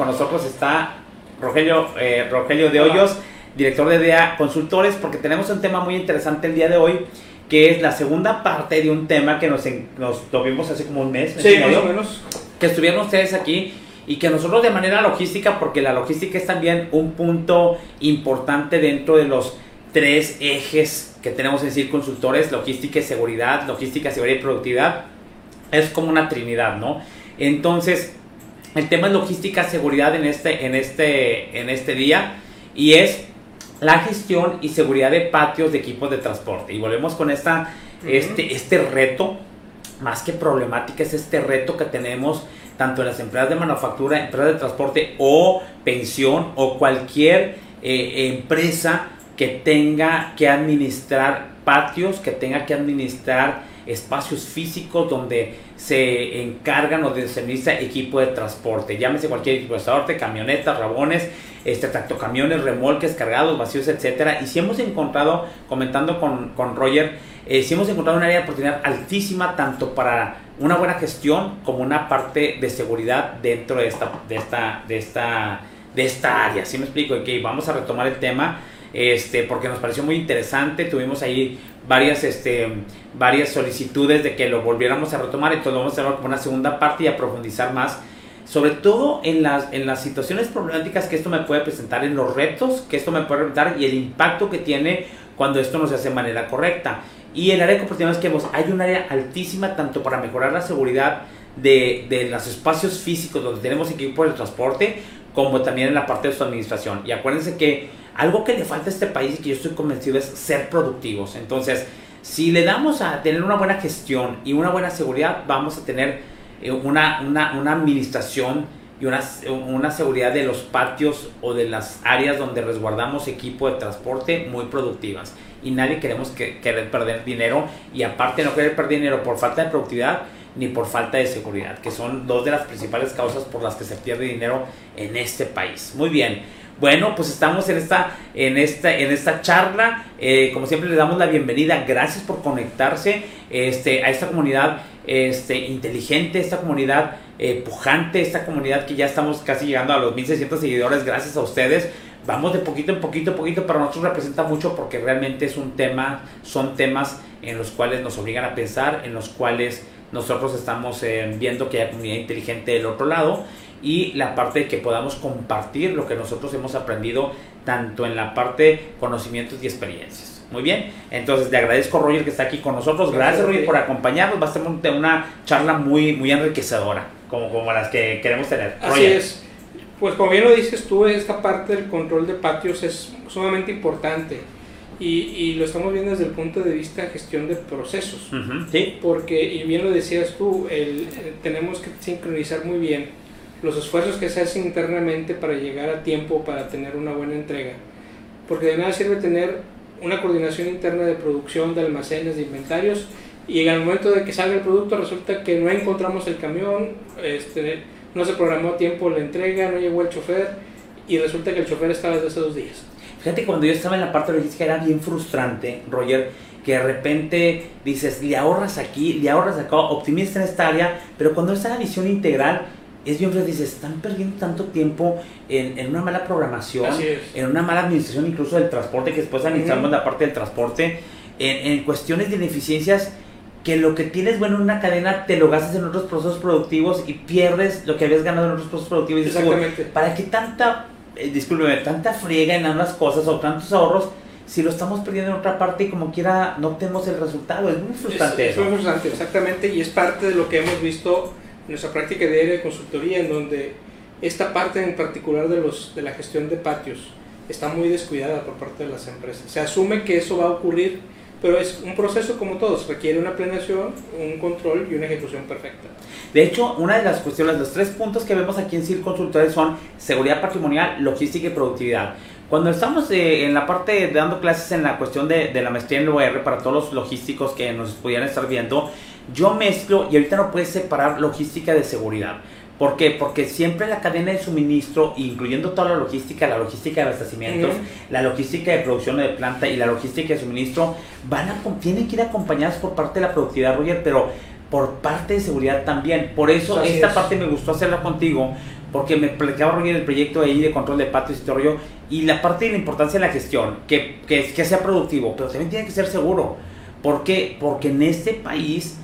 con nosotros está Rogelio, eh, Rogelio de Hoyos, director de DEA Consultores, porque tenemos un tema muy interesante el día de hoy, que es la segunda parte de un tema que nos, nos lo vimos hace como un mes. Sí, más o menos. Que estuvieron ustedes aquí y que nosotros de manera logística, porque la logística es también un punto importante dentro de los tres ejes que tenemos en decir consultores, logística y seguridad, logística, seguridad y productividad, es como una trinidad, ¿no? Entonces, el tema es logística, seguridad en este, en este, en este día. Y es la gestión y seguridad de patios de equipos de transporte. Y volvemos con esta, este, este reto, más que problemática, es este reto que tenemos tanto en las empresas de manufactura, empresas de transporte o pensión o cualquier eh, empresa que tenga que administrar patios, que tenga que administrar espacios físicos donde se encargan o se administra equipo de transporte, llámese cualquier equipo de transporte, camionetas, rabones, este, tractocamiones, remolques cargados, vacíos, etcétera. Y si hemos encontrado, comentando con, con Roger, eh, si hemos encontrado un área de oportunidad altísima tanto para una buena gestión como una parte de seguridad dentro de esta, de esta, de esta, de esta área. Si me explico? Que vamos a retomar el tema este, porque nos pareció muy interesante. Tuvimos ahí varias, este, varias solicitudes de que lo volviéramos a retomar, entonces vamos a hacer una segunda parte y a profundizar más, sobre todo en las, en las situaciones problemáticas que esto me puede presentar, en los retos que esto me puede presentar y el impacto que tiene cuando esto no se hace de manera correcta. Y el área de oportunidades que vemos, hay un área altísima tanto para mejorar la seguridad de, de los espacios físicos donde tenemos equipo de transporte, como también en la parte de su administración. Y acuérdense que algo que le falta a este país y que yo estoy convencido es ser productivos. Entonces, si le damos a tener una buena gestión y una buena seguridad, vamos a tener eh, una, una, administración y una, una, seguridad de los patios o de las áreas donde resguardamos equipo de transporte muy productivas. Y nadie queremos que, querer perder dinero y aparte no querer perder dinero por falta de productividad ni por falta de seguridad, que son dos de las principales causas por las que se pierde dinero en este país. Muy bien. Bueno, pues estamos en esta, en esta, en esta charla. Eh, como siempre, le damos la bienvenida. Gracias por conectarse este, a esta comunidad este, inteligente, esta comunidad eh, pujante, esta comunidad que ya estamos casi llegando a los 1600 seguidores. Gracias a ustedes. Vamos de poquito en poquito, poquito. Para nosotros representa mucho porque realmente es un tema, son temas en los cuales nos obligan a pensar, en los cuales nosotros estamos eh, viendo que hay comunidad inteligente del otro lado y la parte de que podamos compartir lo que nosotros hemos aprendido tanto en la parte conocimientos y experiencias. Muy bien, entonces le agradezco Roger que está aquí con nosotros. Gracias Roger por acompañarnos. Va a ser una charla muy, muy enriquecedora, como, como las que queremos tener. Así es. Pues como bien lo dices tú, esta parte del control de patios es sumamente importante. Y, y, lo estamos viendo desde el punto de vista de gestión de procesos. sí. Porque, y bien lo decías tú, el, tenemos que sincronizar muy bien los esfuerzos que se hacen internamente para llegar a tiempo, para tener una buena entrega. Porque de nada sirve tener una coordinación interna de producción, de almacenes, de inventarios, y en el momento de que salga el producto resulta que no encontramos el camión, este, no se programó a tiempo la entrega, no llegó el chofer, y resulta que el chofer estaba desde hace dos días. Fíjate, cuando yo estaba en la parte logística era bien frustrante, Roger, que de repente dices, le ahorras aquí, le ahorras acá, optimiza en esta área, pero cuando está la visión integral, es bien fácil, dices, están perdiendo tanto tiempo en, en una mala programación, en una mala administración incluso del transporte, que después administramos la parte del transporte, en, en, cuestiones de ineficiencias, que lo que tienes bueno en una cadena te lo gastas en otros procesos productivos y pierdes lo que habías ganado en otros procesos productivos. Exactamente. ¿Para qué tanta, eh, discúlpeme, tanta friega en ambas cosas o tantos ahorros? si lo estamos perdiendo en otra parte y como quiera no tenemos el resultado. Es muy frustrante. Es, es muy frustrante, exactamente, y es parte de lo que hemos visto nuestra práctica diaria de consultoría, en donde esta parte en particular de, los, de la gestión de patios está muy descuidada por parte de las empresas. Se asume que eso va a ocurrir, pero es un proceso como todos, requiere una planeación, un control y una ejecución perfecta. De hecho, una de las cuestiones, los tres puntos que vemos aquí en CIR Consultores son seguridad patrimonial, logística y productividad. Cuando estamos eh, en la parte dando clases en la cuestión de, de la maestría en OR para todos los logísticos que nos pudieran estar viendo, yo mezclo y ahorita no puedes separar logística de seguridad. ¿Por qué? Porque siempre la cadena de suministro, incluyendo toda la logística, la logística de abastecimientos, la logística de producción de planta y la logística de suministro, van a, tienen que ir acompañadas por parte de la productividad, Roger, pero por parte de seguridad también. Por eso esta parte me gustó hacerla contigo, porque me platicaba Roger el proyecto ahí de control de patios y todo y la parte de la importancia de la gestión, que, que, que sea productivo, pero también tiene que ser seguro. ¿Por qué? Porque en este país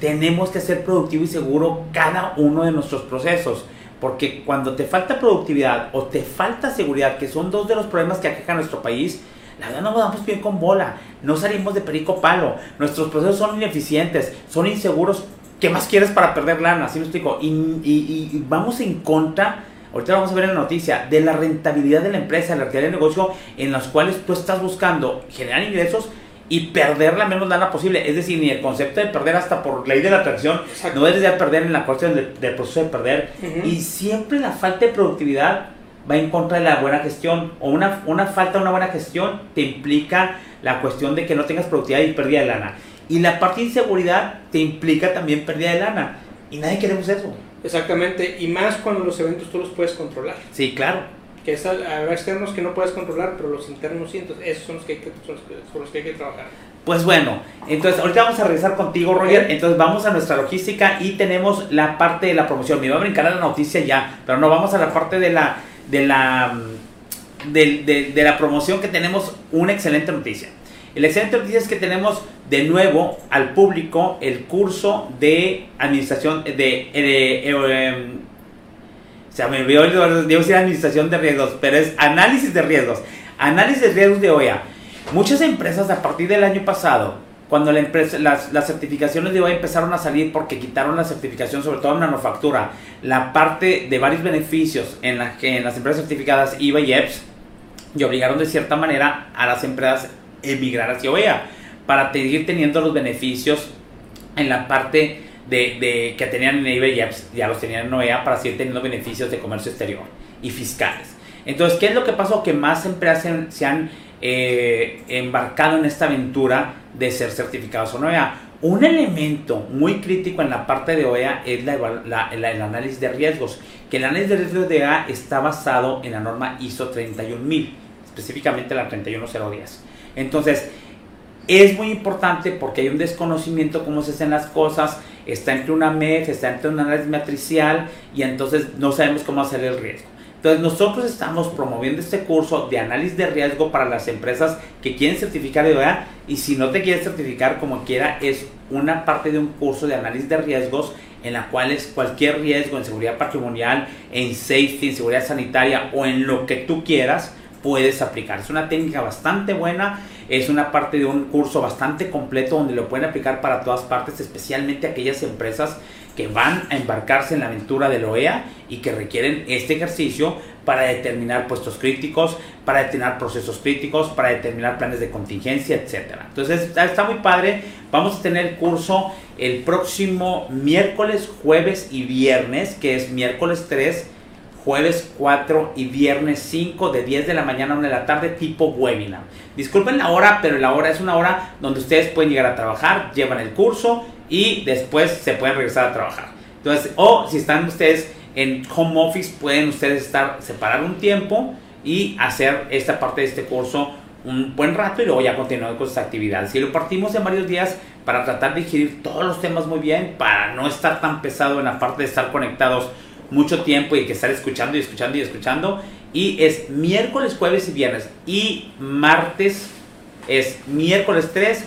tenemos que ser productivo y seguro cada uno de nuestros procesos. Porque cuando te falta productividad o te falta seguridad, que son dos de los problemas que aquejan nuestro país, la verdad no damos bien con bola, no salimos de perico palo, nuestros procesos son ineficientes, son inseguros. ¿Qué más quieres para perder lana? ¿Sí me explico? Y, vamos en contra, ahorita lo vamos a ver la noticia, de la rentabilidad de la empresa, de la rentabilidad del negocio, en los cuales tú estás buscando generar ingresos y perder la menos lana posible. Es decir, ni el concepto de perder hasta por ley de la atracción, no debes de perder en la cuestión del, proceso de perder. Y siempre la falta de productividad va en contra de la buena gestión o una, una falta de una buena gestión te implica la cuestión de que no tengas productividad y pérdida de lana. Y la parte de inseguridad te implica también pérdida de lana. Y nadie queremos eso. Exactamente, y más cuando los eventos tú los puedes controlar. Sí, claro. Que es, habrá externos que no puedes controlar, pero los internos sí, entonces esos son los que hay que, son los que, hay que trabajar. Pues bueno, entonces ahorita vamos a regresar contigo, Roger. Entonces vamos a nuestra logística y tenemos la parte de la promoción. Me iba a brincar a la noticia ya, pero no vamos a la parte de la de la, de, la promoción que tenemos una excelente noticia. La excelente noticia es que tenemos de nuevo al público el curso de administración de, de, em, o sea, me veo, decir administración de riesgos, pero es análisis de riesgos. Análisis de riesgos de OEA. Muchas empresas a partir del año pasado cuando la empresa, las, las, certificaciones de hoy empezaron a salir porque quitaron la certificación, sobre todo en manufactura, la parte de varios beneficios en, la, en las empresas certificadas IVA y EPS, y obligaron de cierta manera a las empresas emigrar hacia OEA para seguir teniendo los beneficios en la parte de, de, que tenían en IVA y EPS, ya los tenían en OEA para seguir teniendo beneficios de comercio exterior y fiscales. Entonces, ¿qué es lo que pasó? Que más empresas se han eh, embarcado en esta aventura de ser certificados en OEA. Un elemento muy crítico en la parte de OEA es el análisis de riesgos, que el análisis de riesgos de OEA está basado en la norma ISO 31000, específicamente la 31010. Entonces, es muy importante porque hay un desconocimiento cómo se hacen las cosas, está entre una MEF, está entre un análisis matricial y entonces no sabemos cómo hacer el riesgo. Entonces nosotros estamos promoviendo este curso de análisis de riesgo para las empresas que quieren certificar de OEA y si no te quieres certificar como quiera es una parte de un curso de análisis de riesgos en la cual es cualquier riesgo en seguridad patrimonial, en safety, en seguridad sanitaria o en lo que tú quieras puedes aplicar. Es una técnica bastante buena, es una parte de un curso bastante completo donde lo pueden aplicar para todas partes, especialmente aquellas empresas que van a embarcarse en la aventura del OEA y que requieren este ejercicio para determinar puestos críticos, para determinar procesos críticos, para determinar planes de contingencia, etc. Entonces está muy padre. Vamos a tener el curso el próximo miércoles, jueves y viernes, que es miércoles 3, jueves 4 y viernes 5 de 10 de la mañana a 1 de la tarde tipo webinar. Disculpen la hora, pero la hora es una hora donde ustedes pueden llegar a trabajar, llevan el curso y después se pueden regresar a trabajar. Entonces, o si están ustedes en home office, pueden ustedes estar, separar un tiempo y hacer esta parte de este curso un buen rato y luego ya continuar con sus actividades. Y lo partimos en varios días para tratar de digerir todos los temas muy bien, para no estar tan pesado en la parte de estar conectados mucho tiempo y que estar escuchando y escuchando y escuchando. Y es miércoles, jueves y viernes. Y martes es miércoles 3,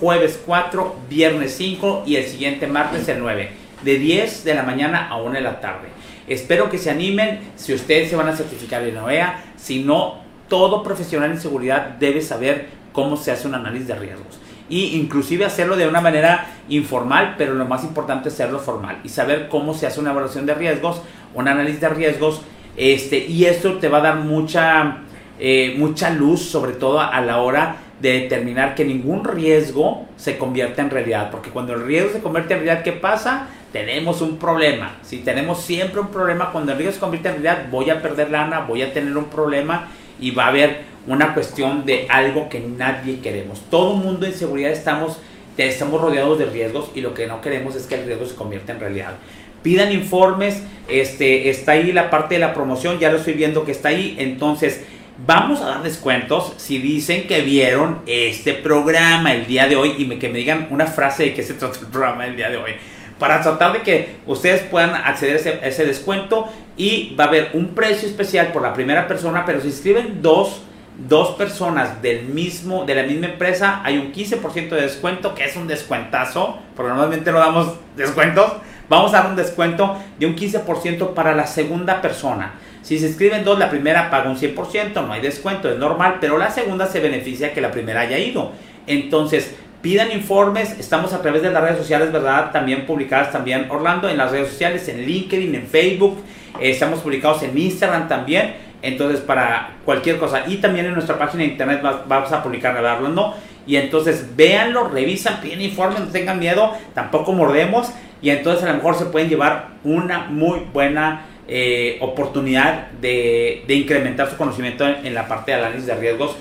jueves 4, viernes 5 y el siguiente martes el 9, de 10 de la mañana a 1 de la tarde. Espero que se animen si ustedes se van a certificar en OEA, si no, todo profesional en seguridad debe saber cómo se hace un análisis de riesgos. Y inclusive hacerlo de una manera informal, pero lo más importante es hacerlo formal y saber cómo se hace una evaluación de riesgos, un análisis de riesgos, este, y esto te va a dar mucha, eh, mucha luz, sobre todo a la hora de determinar que ningún riesgo se convierta en realidad. Porque cuando el riesgo se convierte en realidad, ¿qué pasa? Tenemos un problema. Si tenemos siempre un problema, cuando el riesgo se convierte en realidad, voy a perder lana, voy a tener un problema y va a haber una cuestión de algo que nadie queremos. Todo mundo en seguridad estamos, estamos rodeados de riesgos y lo que no queremos es que el riesgo se convierta en realidad. Pidan informes, este, está ahí la parte de la promoción, ya lo estoy viendo que está ahí, entonces Vamos a dar descuentos si dicen que vieron este programa el día de hoy y que me digan una frase de qué se trata el programa el día de hoy. para tratar de que ustedes puedan acceder a ese, ese descuento y va a haber un precio especial por la primera persona, pero si inscriben dos, dos personas del mismo, de la misma empresa, hay un 15% de descuento, que es un descuentazo, porque normalmente no damos descuentos. Vamos a dar un descuento de un 15% para la segunda persona. Si se inscriben dos, la primera paga un 100%, no hay descuento, es normal, pero la segunda se beneficia que la primera haya ido. Entonces, pidan informes, estamos a través de las redes sociales, ¿verdad? También publicadas también, Orlando, en las redes sociales, en LinkedIn, en Facebook, eh, estamos publicados en Instagram también, entonces para cualquier cosa, y también en nuestra página de internet vamos a publicar, ¿verdad, Orlando? Y entonces véanlo, revisan, piden informes, no tengan miedo, tampoco mordemos, y entonces a lo mejor se pueden llevar una muy buena eh, oportunidad de, de, incrementar su conocimiento en, en, la parte de análisis de riesgos.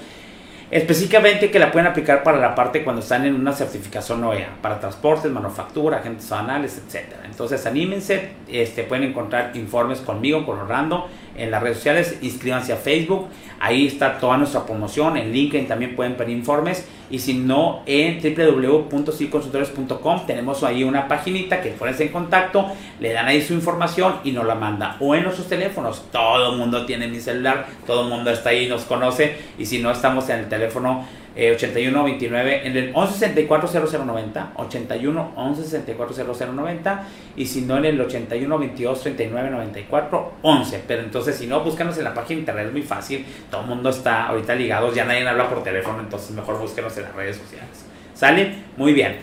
Específicamente que la pueden aplicar para la parte cuando están en una certificación OEA, para transportes, manufactura, agentes aduanales, etc. Entonces anímense, este, pueden encontrar informes conmigo, con Orlando, en las redes sociales, inscríbanse a Facebook, ahí está toda nuestra promoción, en LinkedIn también pueden pedir informes y si no en www.ciconsultores.com tenemos ahí una paginita que pones en contacto, le dan ahí su información y nos la manda o en nuestros teléfonos, todo el mundo tiene mi celular, todo el mundo está ahí, nos conoce y si no estamos en el teléfono eh, 81 29 en el 11 64 0090 81 11 64 0090 y si no en el 81 22 39 94 11 pero entonces si no búscanos en la página de internet es muy fácil. Todo el mundo está ahorita ligados ya nadie habla por teléfono entonces mejor búsquenos en las redes sociales. ¿sale? muy bien.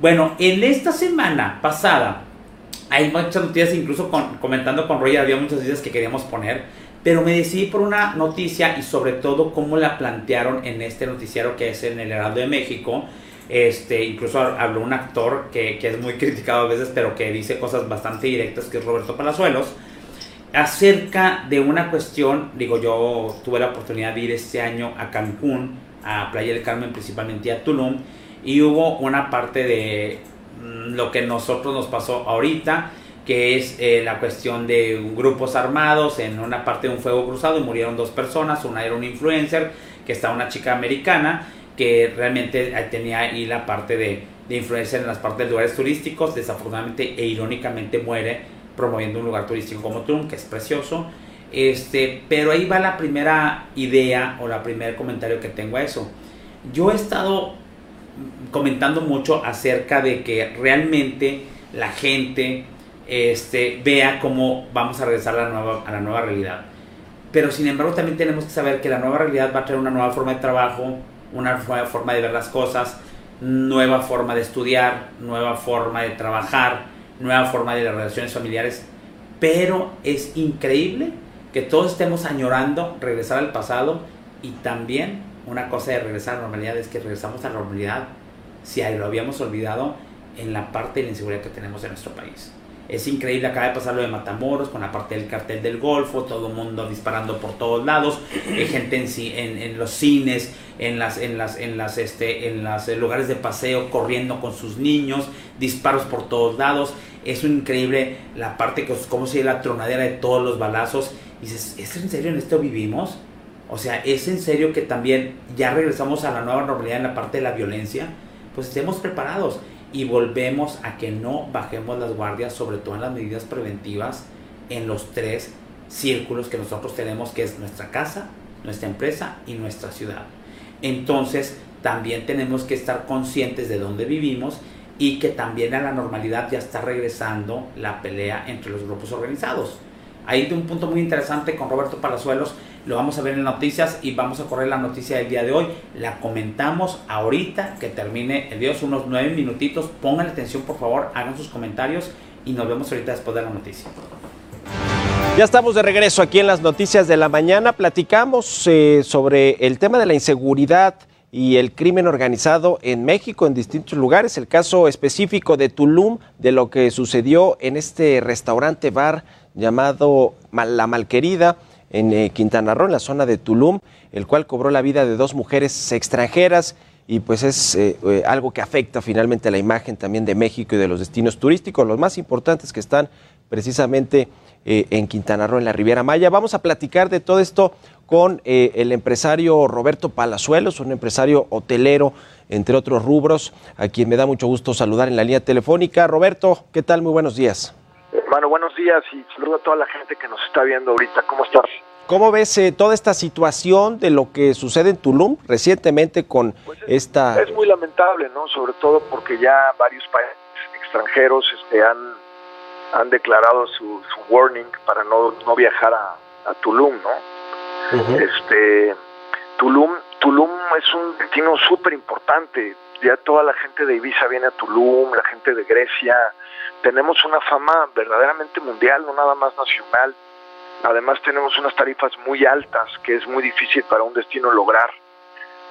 Bueno en esta semana pasada hay muchas noticias incluso con, comentando con Roy había muchas noticias que queríamos poner pero me decidí por una noticia y sobre todo cómo la plantearon en este noticiero que es en el Heraldo de México. Este, incluso habló un actor que, que, es muy criticado a veces, pero que dice cosas bastante directas, que es Roberto Palazuelos, acerca de una cuestión, digo, yo tuve la oportunidad de ir este año a Cancún, a Playa del Carmen, principalmente a Tulum, y hubo una parte de lo que nosotros nos pasó ahorita, que es eh, la cuestión de grupos armados en una parte de un fuego cruzado y murieron dos personas, una era un influencer, que está una chica americana, que realmente tenía ahí la parte de, de influencer en las partes de lugares turísticos, desafortunadamente e irónicamente muere promoviendo un lugar turístico como Tulum, que es precioso, este, pero ahí va la primera idea o la primer comentario que tengo a eso. Yo he estado comentando mucho acerca de que realmente la gente este, vea cómo vamos a regresar a la, nueva, a la nueva realidad. Pero sin embargo también tenemos que saber que la nueva realidad va a traer una nueva forma de trabajo, una nueva forma de ver las cosas, nueva forma de estudiar, nueva forma de trabajar, nueva forma de las relaciones familiares. Pero es increíble que todos estemos añorando regresar al pasado y también una cosa de regresar a la normalidad es que regresamos a la normalidad si lo habíamos olvidado en la parte de la inseguridad que tenemos en nuestro país. Es increíble, acaba de pasar lo de Matamoros con la parte del cartel del Golfo, todo el mundo disparando por todos lados, hay gente en, los cines, en las, este, en los lugares de paseo corriendo con sus niños, disparos por todos lados. Es increíble la parte que como si la tronadera de todos los balazos. Y dices, ¿es en serio en esto vivimos? O sea, ¿es en serio que también ya regresamos a la nueva normalidad en la parte de la violencia? Pues estemos preparados y volvemos a que no bajemos las guardias, sobre todo en las medidas preventivas, en los tres círculos que nosotros tenemos, que es nuestra casa, nuestra empresa y nuestra ciudad. Entonces, también tenemos que estar conscientes de dónde vivimos y que también a la normalidad ya está regresando la pelea entre los grupos organizados. Hay de un punto muy interesante con Roberto Palazuelos, lo vamos a ver en noticias y vamos a correr la noticia del día de hoy. La comentamos ahorita que termine el son unos nueve minutitos. Pongan atención por favor, hagan sus comentarios y nos vemos ahorita después de la noticia. Ya estamos de regreso aquí en las noticias de la mañana. Platicamos eh, sobre el tema de la inseguridad y el crimen organizado en México en distintos lugares. El caso específico de Tulum, de lo que sucedió en este restaurante bar llamado La Malquerida en eh, Quintana Roo, en la zona de Tulum, el cual cobró la vida de dos mujeres extranjeras y pues es eh, eh, algo que afecta finalmente la imagen también de México y de los destinos turísticos, los más importantes que están precisamente en Quintana Roo, en la Riviera Maya. Vamos a platicar de todo esto con el empresario Roberto Palazuelos, un empresario hotelero, entre otros rubros, a quien me da mucho gusto saludar en la línea telefónica. Roberto, ¿qué tal? Muy buenos días. Hermano, buenos días y saludo a toda la gente que nos está viendo ahorita. ¿Cómo estás? ¿Cómo ves eh, toda esta situación de lo que sucede en Tulum recientemente con Pues es, esta... Es muy lamentable, ¿no? Sobre todo porque ya varios países extranjeros este, han, han declarado su, su warning para no, no viajar a, a Tulum, ¿no? Este, Tulum, Tulum es un destino súper importante. Ya toda la gente de Ibiza viene a Tulum, la gente de Grecia. Tenemos una fama verdaderamente mundial, no nada más nacional. Además tenemos unas tarifas muy altas que es muy difícil para un destino lograr.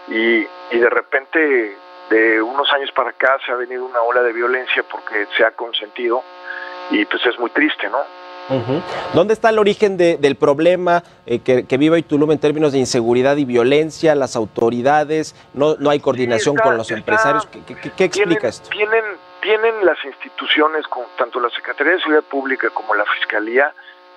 Y, y de repente, de unos años para acá, se ha venido una ola de violencia porque se ha consentido y pues es muy triste, ¿no? ¿Dónde está el origen de- del problema eh, que, que vive hoy Tulum en términos de inseguridad y violencia? Las autoridades, no, no hay coordinación está- con los está- empresarios. ¿Qué, qué- qué- qué explica tienen, esto? Tienen, tienen las instituciones, tanto la Secretaría de Seguridad Pública como la Fiscalía,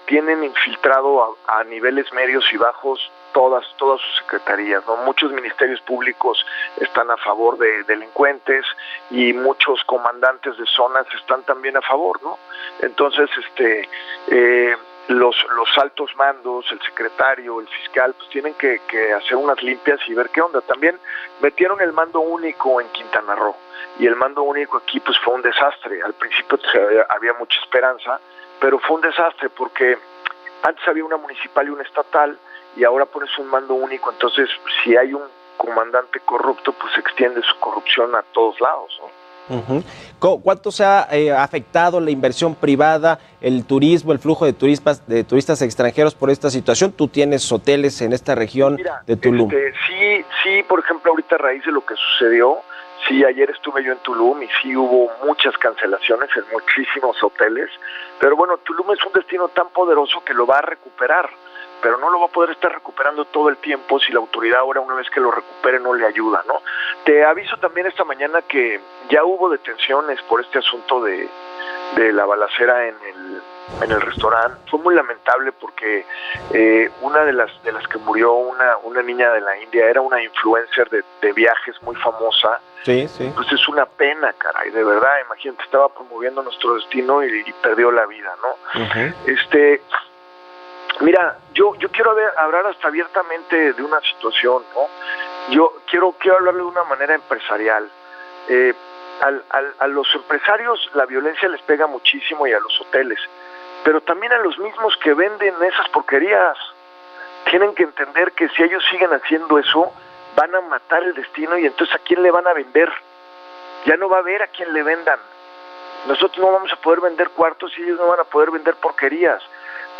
tienen infiltrado a, a niveles medios y bajos todas todas sus secretarías. ¿no? Muchos ministerios públicos están a favor de delincuentes y muchos comandantes de zonas están también a favor. ¿no? Entonces, este... Eh, los, los altos mandos, el secretario, el fiscal, pues tienen que, que hacer unas limpias y ver qué onda. También metieron el mando único en Quintana Roo y el mando único aquí pues fue un desastre. Al principio había, había mucha esperanza, pero fue un desastre porque antes había una municipal y una estatal y ahora pones un mando único, entonces si hay un comandante corrupto pues extiende su corrupción a todos lados. ¿no? ¿Cuánto se ha eh, afectado la inversión privada, el turismo, el flujo de turistas, de turistas extranjeros por esta situación? Tú tienes hoteles en esta región Mira, de Tulum. este, sí, sí, por ejemplo, ahorita a raíz de lo que sucedió, sí, ayer estuve yo en Tulum y sí hubo muchas cancelaciones en muchísimos hoteles, pero bueno, Tulum es un destino tan poderoso que lo va a recuperar, pero no lo va a poder estar recuperando todo el tiempo si la autoridad ahora una vez que lo recupere no le ayuda, ¿no? Te aviso también esta mañana que ya hubo detenciones por este asunto de, de la balacera en el en el restaurante. Fue muy lamentable porque eh, una de las de las que murió una una niña de la India era una influencer de, de viajes muy famosa. Sí, sí. pues es una pena caray de verdad. Imagínate estaba promoviendo nuestro destino y, y perdió la vida no este mira yo yo quiero hablar hasta abiertamente de una situación no yo quiero quiero hablarle de una manera empresarial. Eh, al- al- a los empresarios la violencia les pega muchísimo y a los hoteles pero también a los mismos que venden esas porquerías. Tienen que entender que si ellos siguen haciendo eso van a matar el destino y entonces a quién le van a vender ya no va a haber a quién le vendan. Nosotros no vamos a poder vender cuartos y ellos no van a poder vender porquerías.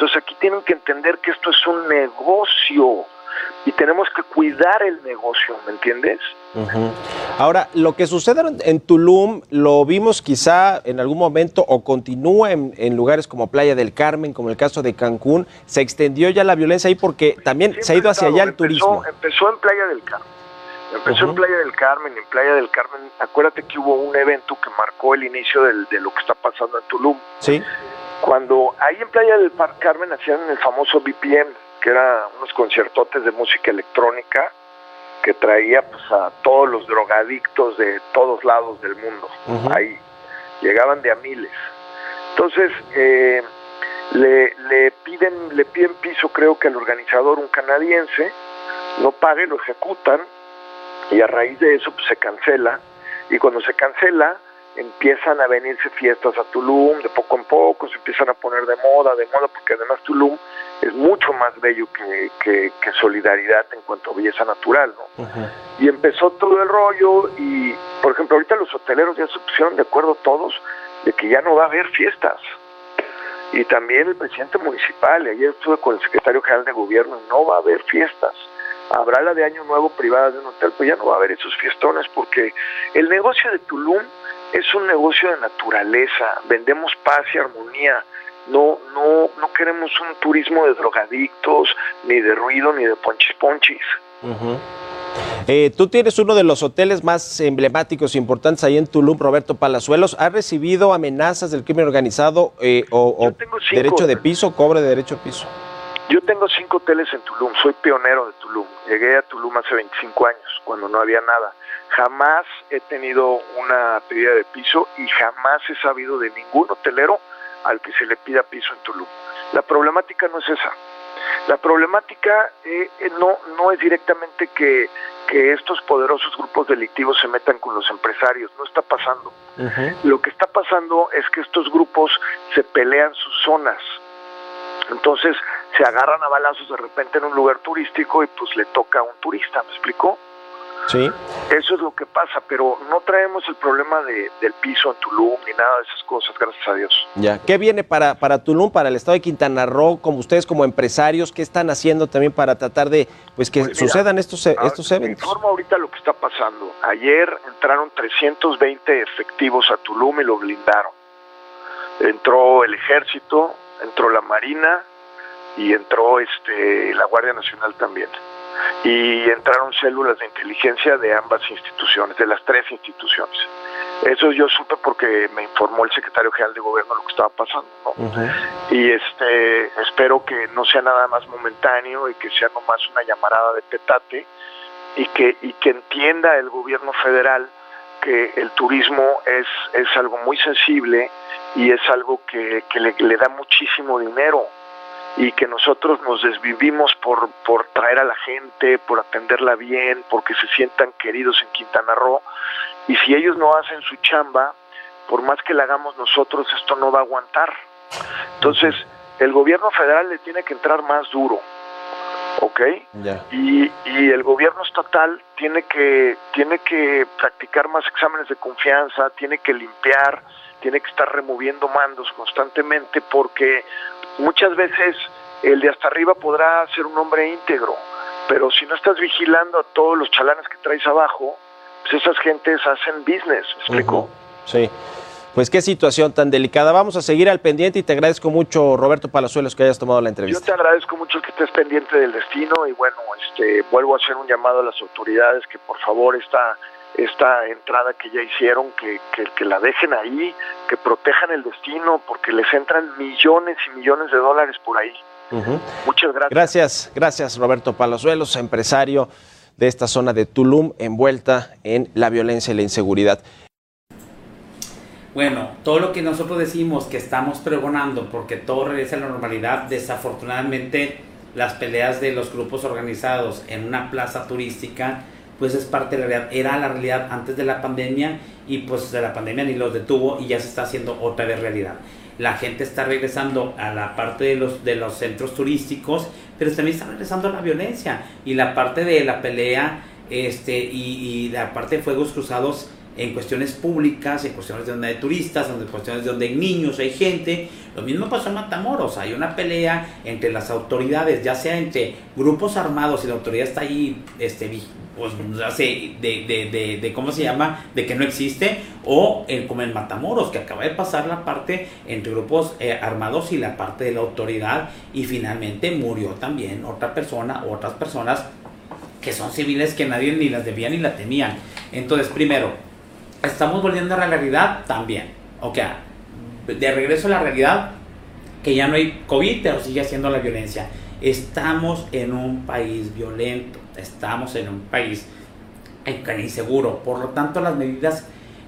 Entonces aquí tienen que entender que esto es un negocio y tenemos que cuidar el negocio, ¿me entiendes? Ahora, lo que sucede en, Tulum lo vimos quizá en algún momento o continúa en, en lugares como Playa del Carmen, como el caso de Cancún. Se extendió ya la violencia ahí porque también se ha ido hacia allá el Empezó- turismo. Empezó en Playa del Carmen. Empezó en Playa del Carmen, en Playa del Carmen, acuérdate que hubo un evento que marcó el inicio del- de lo que está pasando en Tulum. Sí. Cuando ahí en Playa del Par- Carmen hacían el famoso BPM, que era unos conciertotes de música electrónica que traía pues a todos los drogadictos de todos lados del mundo. Ahí llegaban de a miles. Entonces eh, le, le piden le piden piso creo que al organizador un canadiense no pague lo ejecutan y a raíz de eso pues se cancela y cuando se cancela empiezan a venirse fiestas a Tulum de poco en poco se empiezan a poner de moda de moda porque además Tulum es mucho más bello que, que, que solidaridad en cuanto a belleza natural no y empezó todo el rollo y por ejemplo ahorita los hoteleros ya se pusieron de acuerdo todos de que ya no va a haber fiestas. Y también el presidente municipal y ayer estuve con el secretario general de gobierno no va a haber fiestas. Habrá la de año nuevo privada de un hotel pues ya no va a haber esos fiestones porque el negocio de Tulum es un negocio de naturaleza vendemos paz y armonía no no no queremos un turismo de drogadictos ni de ruido ni de ponchis ponchis Ujú. Eh, tú tienes uno de los hoteles más emblemáticos e importantes ahí en Tulum, Roberto Palazuelos. ¿Ha recibido amenazas del crimen organizado eh, o, derecho de piso, cobre de derecho de piso? Yo tengo cinco hoteles en Tulum, soy pionero de Tulum. Llegué a Tulum hace 25 años, cuando no había nada. Jamás he tenido una pedida de piso y jamás he sabido de ningún hotelero al que se le pida piso en Tulum. La problemática no es esa. La problemática eh, eh, no, no es directamente que, que estos poderosos grupos delictivos se metan con los empresarios, no está pasando. Lo que está pasando es que estos grupos se pelean sus zonas. Entonces se agarran a balazos de repente en un lugar turístico y pues le toca a un turista, ¿me explicó? Sí. Eso es lo que pasa, pero no traemos el problema de, del piso en Tulum ni nada de esas cosas, gracias a Dios. Ya. ¿Qué viene para, para Tulum, para el estado de Quintana Roo, como ustedes como empresarios, qué están haciendo también para tratar de pues que pues sucedan estos, e, estos eventos? informo ahorita lo que está pasando. Ayer entraron 320 efectivos a Tulum y lo blindaron. Entró el ejército, entró la marina y entró este la Guardia Nacional también y entraron células de inteligencia de ambas instituciones, de las tres instituciones. Eso yo supe porque me informó el secretario general de gobierno lo que estaba pasando, Y este espero que no sea nada más momentáneo y que sea nomás una llamarada de petate y que y que entienda el gobierno federal que el turismo es es algo muy sensible y es algo que, que le, le da muchísimo dinero y que nosotros nos desvivimos por, por traer a la gente, por atenderla bien, porque se sientan queridos en Quintana Roo. Y si ellos no hacen su chamba, por más que la hagamos nosotros, esto no va a aguantar. Entonces, el gobierno federal le tiene que entrar más duro, ¿ok? Y, y el gobierno estatal tiene que, tiene que practicar más exámenes de confianza, tiene que limpiar, tiene que estar removiendo mandos constantemente porque muchas veces el de hasta arriba podrá ser un hombre íntegro, pero si no estás vigilando a todos los chalanes que traes abajo, pues esas gentes hacen business, ¿me explico? Sí. Pues qué situación tan delicada. Vamos a seguir al pendiente y te agradezco mucho, Roberto Palazuelos, que hayas tomado la entrevista. Yo te agradezco mucho que estés pendiente del destino y bueno, este, vuelvo a hacer un llamado a las autoridades que por favor esta esta entrada que ya hicieron, que, que, la dejen ahí, que protejan el destino, porque les entran millones y millones de dólares por ahí. Muchas gracias. Gracias, gracias Roberto Palazuelos, empresario de esta zona de Tulum, envuelta en la violencia y la inseguridad. Bueno, todo lo que nosotros decimos que estamos pregonando porque todo regresa a la normalidad, desafortunadamente las peleas de los grupos organizados en una plaza turística pues es parte de la realidad. Era la realidad antes de la pandemia y pues de la pandemia ni los detuvo y ya se está haciendo otra vez realidad. La gente está regresando a la parte de los, de los centros turísticos, pero también está regresando a la violencia y la parte de la pelea este, y, y la parte de fuegos cruzados en cuestiones públicas, en cuestiones de donde hay turistas, en cuestiones de donde hay niños, hay gente. Lo mismo pasó en Matamoros, hay una pelea entre las autoridades, ya sea entre grupos armados y la autoridad está ahí este, pues, de, de, de, ¿cómo se llama? De que no existe, o como en Matamoros, que acaba de pasar la parte entre grupos eh, armados y la parte de la autoridad, y finalmente murió también otra persona, otras personas que son civiles que nadie ni las debía ni la temían. Entonces, primero, estamos volviendo a la realidad también. O sea, de regreso a la realidad, que ya no hay COVID, pero sigue siendo la violencia. Estamos en un país violento estamos en un país inseguro. Por lo tanto, las medidas,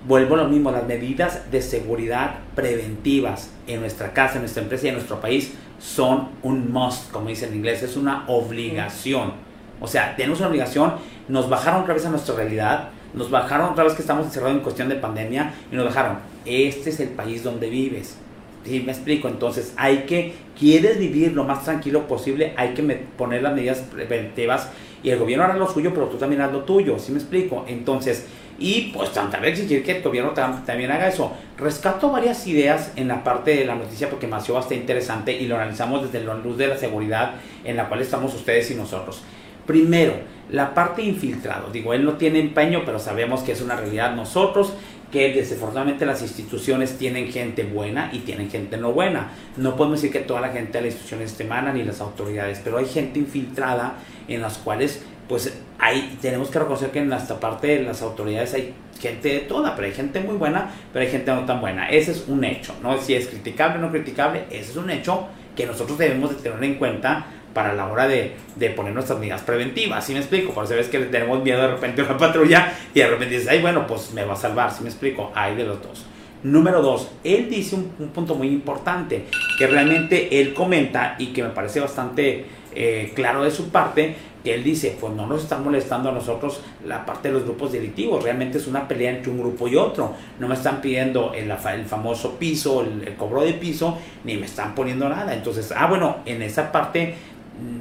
vuelvo a lo mismo, las medidas de seguridad preventivas en nuestra casa, en nuestra empresa y en nuestro país son un must, como dice en inglés, es una obligación. O sea, tenemos una obligación, nos bajaron otra vez a nuestra realidad, nos bajaron otra vez que estamos encerrados en cuestión de pandemia y nos bajaron, este es el país donde vives. ¿Sí? Me explico, entonces hay que, quieres vivir lo más tranquilo posible, hay que poner las medidas preventivas y el gobierno hará lo suyo, pero tú también haz lo tuyo, ¿sí me explico? Entonces, y pues también exigir que el gobierno también haga eso. Rescato varias ideas en la parte de la noticia porque me sido bastante interesante y lo analizamos desde la luz de la seguridad en la cual estamos ustedes y nosotros. Primero, la parte infiltrado. Digo, él no tiene empeño, pero sabemos que es una realidad nosotros que desafortunadamente las instituciones tienen gente buena y tienen gente no buena. No podemos decir que toda la gente de la institución esté mala ni las autoridades, pero hay gente infiltrada en las cuales pues hay, tenemos que reconocer que en esta parte de las autoridades hay gente de toda, pero hay gente muy buena, pero hay gente no tan buena. Ese es un hecho, ¿no? Si es criticable o no criticable, ese es un hecho que nosotros debemos de tener en cuenta para la hora de, de poner nuestras medidas preventivas, ¿sí me explico? Por eso ves que tenemos miedo de repente a una patrulla y de repente dices, ay, bueno, pues me va a salvar, ¿sí me explico? Hay de los dos. Número dos, él dice un, un punto muy importante que realmente él comenta y que me parece bastante eh, claro de su parte, que él dice, pues no nos están molestando a nosotros la parte de los grupos delictivos, realmente es una pelea entre un grupo y otro, no me están pidiendo el, el famoso piso, el, el, cobro de piso, ni me están poniendo nada, entonces, ah, bueno, en esa parte,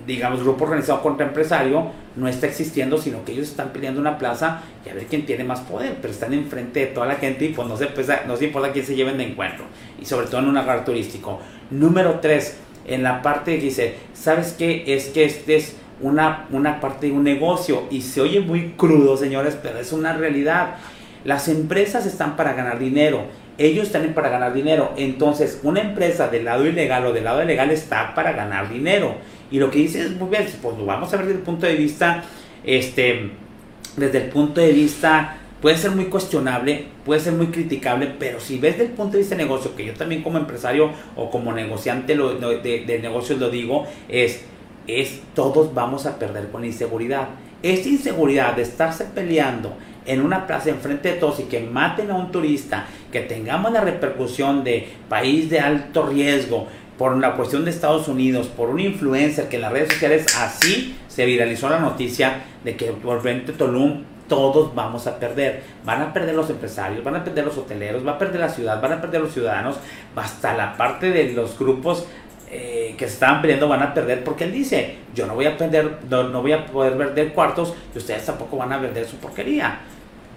digamos, grupo organizado contra empresario, no está existiendo, sino que ellos están peleando una plaza y a ver quién tiene más poder, pero están enfrente de toda la gente y pues no se, pesa, no se importa quién se lleven de encuentro, y sobre todo en un lugar turístico. Número 3, en la parte dice, ¿sabes qué? Es que este es una, una parte de un negocio y se oye muy crudo, señores, pero es una realidad. Las empresas están para ganar dinero, ellos están para ganar dinero. Entonces, una empresa del lado ilegal o del lado legal está para ganar dinero. Y lo que dice es muy bien, pues lo vamos a ver desde el punto de vista, este, desde el punto de vista, puede ser muy cuestionable, puede ser muy criticable, pero si ves desde el punto de vista de negocio, que yo también como empresario o como negociante lo, de, negocios lo digo, es es todos vamos a perder con inseguridad. Esta inseguridad de estarse peleando en una plaza enfrente de todos y que maten a un turista, que tengamos la repercusión de país de alto riesgo por la cuestión de Estados Unidos, por un influencer que en las redes sociales así se viralizó la noticia de que por frente Tulum todos vamos a perder. Van a perder los empresarios, van a perder los hoteleros, va a perder la ciudad, van a perder los ciudadanos, hasta la parte de los grupos eh, que se estaban peleando van a perder porque él dice, yo no voy a perder, no, no, voy a poder vender cuartos y ustedes tampoco van a vender su porquería.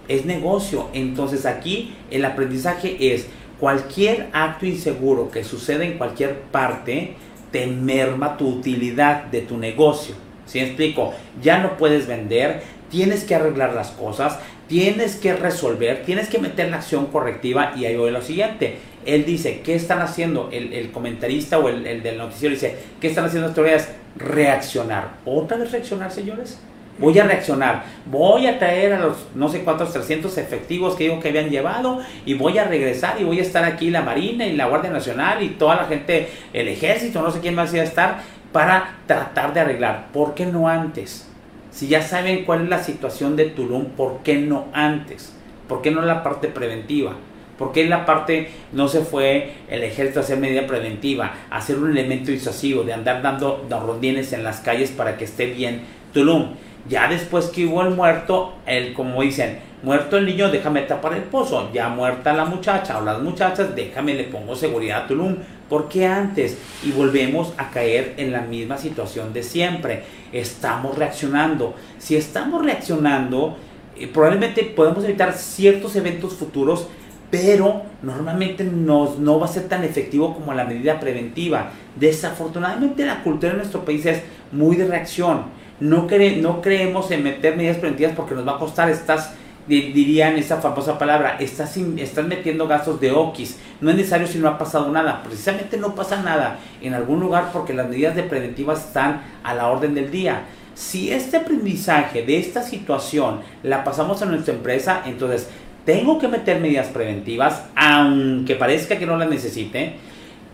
Es negocio. Entonces aquí el aprendizaje es cualquier acto inseguro que suceda en cualquier parte te merma tu utilidad de tu negocio. ¿Sí explico? Ya no puedes vender, tienes que arreglar las cosas, tienes que resolver, tienes que meter la acción correctiva y ahí voy lo siguiente él dice, ¿qué están haciendo? El, comentarista o el, del noticiero dice, ¿qué están haciendo las autoridades? Reaccionar. ¿Otra vez reaccionar, señores? Voy a reaccionar. Voy a traer a los no sé cuántos 300 efectivos que digo que habían llevado y voy a regresar y voy a estar aquí la Marina y la Guardia Nacional y toda la gente, el ejército, no sé quién más iba a estar para tratar de arreglar. ¿Por qué no antes? Si ya saben cuál es la situación de Tulum, ¿por qué no antes? ¿Por qué no la parte preventiva? ¿Por qué en la parte no se fue el ejército a hacer medida preventiva, a hacer un elemento disuasivo, de andar dando rondines en las calles para que esté bien Tulum? Ya después que hubo el muerto, el, como dicen, muerto el niño, déjame tapar el pozo. Ya muerta la muchacha o las muchachas, déjame le pongo seguridad a Tulum. ¿Por qué antes? Y volvemos a caer en la misma situación de siempre. Estamos reaccionando. Si estamos reaccionando, eh, probablemente podemos evitar ciertos eventos futuros pero normalmente no, no va a ser tan efectivo como la medida preventiva. Desafortunadamente la cultura en nuestro país es muy de reacción. No, no creemos en meter medidas preventivas porque nos va a costar, estás, dirían esa famosa palabra, estás, estás metiendo gastos de oquis. No es necesario si no ha pasado nada. Precisamente no pasa nada en algún lugar porque las medidas de preventivas están a la orden del día. Si este aprendizaje de esta situación la pasamos a nuestra empresa, entonces tengo que meter medidas preventivas, aunque parezca que no las necesite.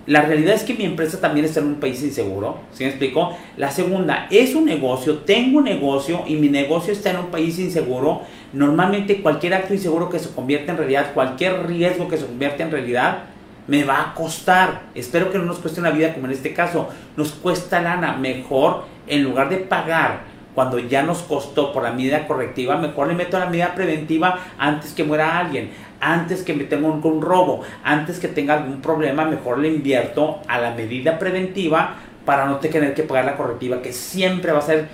La realidad es que mi empresa también está en un país inseguro, ¿sí me explico? La segunda, es un negocio, tengo un negocio y mi negocio está en un país inseguro. Normalmente cualquier acto inseguro que se convierta en realidad, cualquier riesgo que se convierta en realidad, me va a costar. Espero que no nos cueste una vida como en este caso. Nos cuesta lana. Mejor, en lugar de pagar cuando ya nos costó por la medida correctiva, mejor le meto la medida preventiva antes que muera alguien, antes que me tenga un, robo, antes que tenga algún problema, mejor le invierto a la medida preventiva para no tener que pagar la correctiva, que siempre va a ser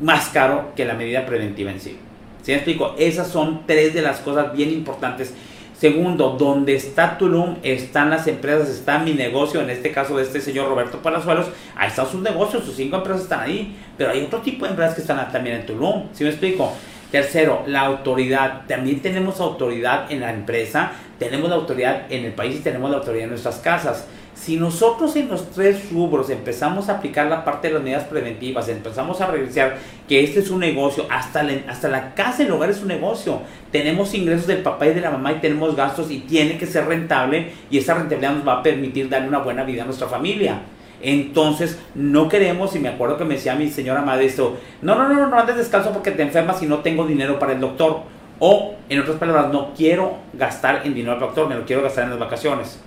más caro que la medida preventiva en sí. ¿Sí me explico? Esas son tres de las cosas bien importantes Segundo, donde está Tulum, están las empresas, está mi negocio, en este caso de este señor Roberto Palazuelos, ahí están sus negocios, sus cinco empresas están ahí, pero hay otro tipo de empresas que están también en Tulum, ¿sí me explico? Tercero, la autoridad. También tenemos autoridad en la empresa, tenemos la autoridad en el país y tenemos la autoridad en nuestras casas. Si nosotros en los tres rubros empezamos a aplicar la parte de las medidas preventivas, empezamos a revisar que este es un negocio, hasta la, hasta la casa, el hogar es un negocio. Tenemos ingresos del papá y de la mamá y tenemos gastos y tiene que ser rentable y esa rentabilidad nos va a permitir darle una buena vida a nuestra familia. Entonces, no queremos, y me acuerdo que me decía mi señora madre esto, no, no, no, no andes descalzo porque te enfermas y no tengo dinero para el doctor. O, en otras palabras, no quiero gastar en dinero al doctor, me lo quiero gastar en las vacaciones.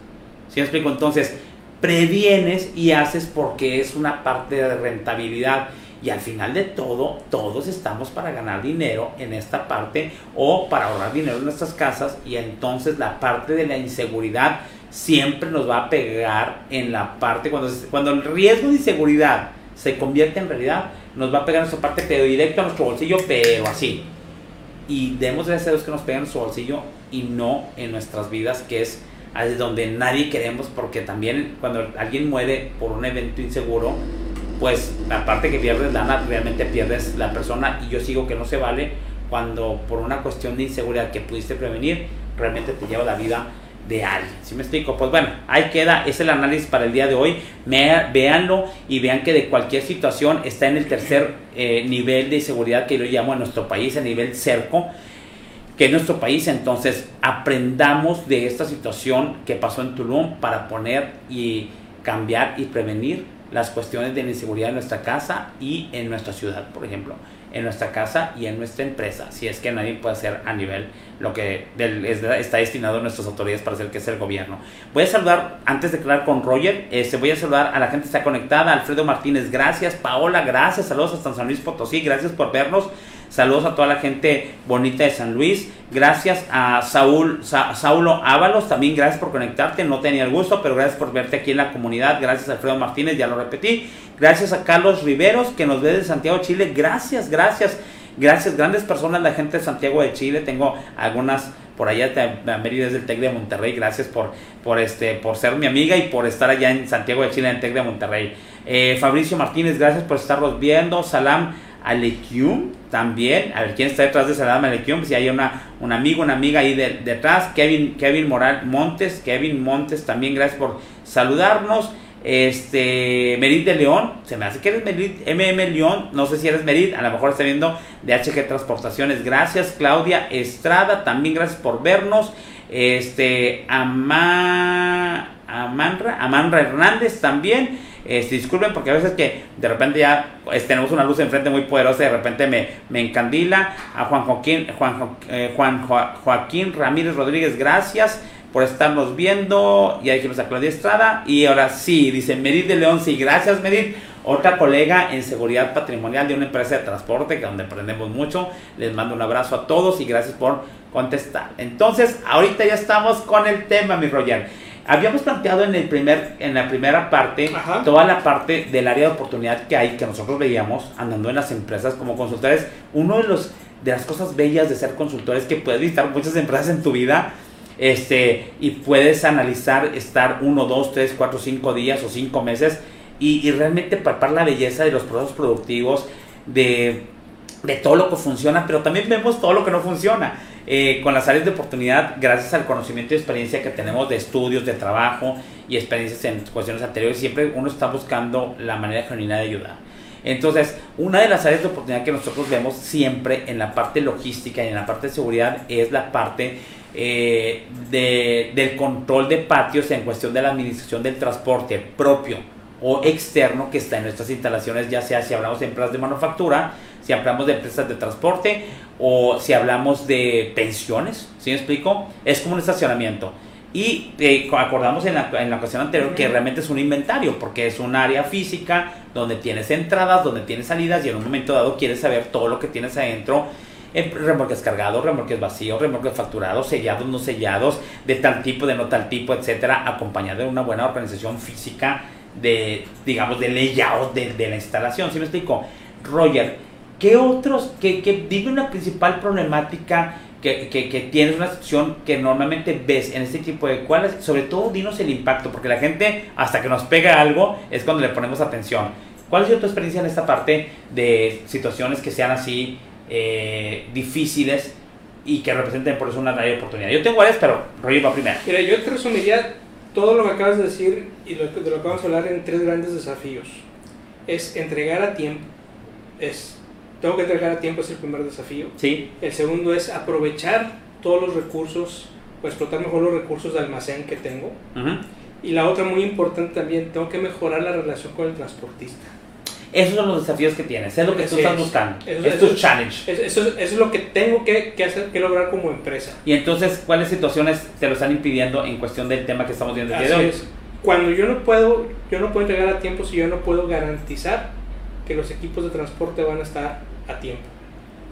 ¿Sí me explico? Entonces, previenes y haces porque es una parte de rentabilidad. Y al final de todo, todos estamos para ganar dinero en esta parte o para ahorrar dinero en nuestras casas. Y entonces la parte de la inseguridad siempre nos va a pegar en la parte, cuando, cuando el riesgo de inseguridad se convierte en realidad, nos va a pegar en nuestra parte, pero directo a nuestro bolsillo, pero así. Y demos gracias a Dios que nos pegue en nuestro bolsillo y no en nuestras vidas, que es donde nadie queremos, porque también cuando alguien muere por un evento inseguro, pues la parte que pierdes lana, realmente pierdes la persona y yo sigo que no se vale cuando por una cuestión de inseguridad que pudiste prevenir, realmente te lleva la vida de alguien. ¿Sí me explico? Pues bueno, ahí queda, es el análisis para el día de hoy. Me, y vean que de cualquier situación está en el tercer eh, nivel de seguridad que yo llamo en nuestro país, el nivel cerco, que es nuestro país. Entonces, aprendamos de esta situación que pasó en Tulum para poner y cambiar y prevenir las cuestiones de inseguridad en nuestra casa y en nuestra ciudad, por ejemplo en nuestra casa y en nuestra empresa, si es que nadie puede hacer a nivel lo que está destinado a nuestras autoridades para hacer que es el gobierno. Voy a saludar, antes de hablar con Roger, este, voy a saludar a la gente que está conectada, Alfredo Martínez, gracias, Paola, gracias, saludos hasta San Luis Potosí, gracias por vernos, saludos a toda la gente bonita de San Luis, gracias a Saúl, Saulo Ábalos, también gracias por conectarte, no tenía el gusto, pero gracias por verte aquí en la comunidad, gracias a Alfredo Martínez, ya lo repetí, Gracias a Carlos Riveros que nos ve de Santiago, Chile. Gracias, gracias. Gracias, grandes personas, la gente de Santiago de Chile. Tengo algunas por allá Mérida desde el TEC de Monterrey. Gracias por, por, este, por ser mi amiga y por estar allá en Santiago de Chile, en el TEC de Monterrey. Eh, Fabricio Martínez, gracias por estarnos viendo. Salam Alekium también. A ver quién está detrás de Salam Alekium. Si hay una, un amigo, una amiga ahí detrás. Kevin, Kevin Moral Montes. Kevin Montes también, gracias por saludarnos. Este, Merit de León, se me hace que eres Merit, MM León, no sé si eres Merit, a lo mejor está viendo de HG Transportaciones. Gracias, Claudia Estrada, también gracias por vernos. Este, Ama, Amanra, Amanra Hernández también. Este, disculpen porque a veces que de repente ya pues, tenemos una luz enfrente muy poderosa y de repente me, me encandila. A Juan Joaquín, Juan, eh, Joaquín Ramírez Rodríguez, gracias por estarnos viendo. Ya dijimos a Claudia Estrada. Y ahora sí, dice Merit de León, sí, gracias Merit. Otra colega en seguridad patrimonial de una empresa de transporte, que donde aprendemos mucho. Les mando un abrazo a todos y gracias por contestar. Entonces, ahorita ya estamos con el tema, mi Roger. Habíamos planteado en, el primer, en la primera parte toda la parte del área de oportunidad que hay, que nosotros veíamos andando en las empresas como consultores. Uno de los de las cosas bellas de ser consultores que puedes visitar muchas empresas en tu vida este, y puedes analizar, estar uno, dos, tres, cuatro, cinco días o cinco meses y, realmente palpar la belleza de los procesos productivos, de, todo lo que funciona, pero también vemos todo lo que no funciona. Eh, con las áreas de oportunidad, gracias al conocimiento y experiencia que tenemos de estudios, de trabajo y experiencias en cuestiones anteriores, siempre uno está buscando la manera genuina de ayudar. Entonces, una de las áreas de oportunidad que nosotros vemos siempre en la parte logística y en la parte de seguridad es la parte eh, de, del control de patios en cuestión de la administración del transporte propio o externo que está en nuestras instalaciones, ya sea si hablamos de empresas de manufactura, si hablamos de empresas de transporte o si hablamos de pensiones, ¿sí me explico? Es como un estacionamiento. Y eh, acordamos en la, en la ocasión anterior que realmente es un inventario, porque es un área física donde tienes entradas, donde tienes salidas y en un momento dado quieres saber todo lo que tienes adentro remolques cargados, remolques vacíos, remolques facturados, sellados, no sellados, de tal tipo, de no tal tipo, etcétera, acompañado de una buena organización física de, digamos, de layout de, de la instalación. ¿Sí me explico? Roger, ¿qué otros, que, que dime una principal problemática que, que, que, tienes una situación que normalmente ves en este tipo de cuales, sobre todo dinos el impacto, porque la gente hasta que nos pega algo es cuando le ponemos atención. ¿Cuál ha sido tu experiencia en esta parte de situaciones que sean así eh, difíciles y que representen por eso una gran oportunidad. Yo tengo varias, pero Roger va primero. Mira, yo te resumiría todo lo que acabas de decir y lo, de lo que vamos a hablar en tres grandes desafíos. Es entregar a tiempo. Es, tengo que entregar a tiempo, es el primer desafío. Sí. El segundo es aprovechar todos los recursos o explotar mejor los recursos de almacén que tengo. Y la otra muy importante también, tengo que mejorar la relación con el transportista. Esos son los desafíos que tienes, es lo que tú estás buscando, es, tu challenge. Eso, es lo que tengo que, hacer, que lograr como empresa. Y entonces, ¿cuáles situaciones te lo están impidiendo en cuestión del tema que estamos viendo el día de hoy? Cuando yo no puedo, yo no puedo entregar a tiempo si yo no puedo garantizar que los equipos de transporte van a estar a tiempo.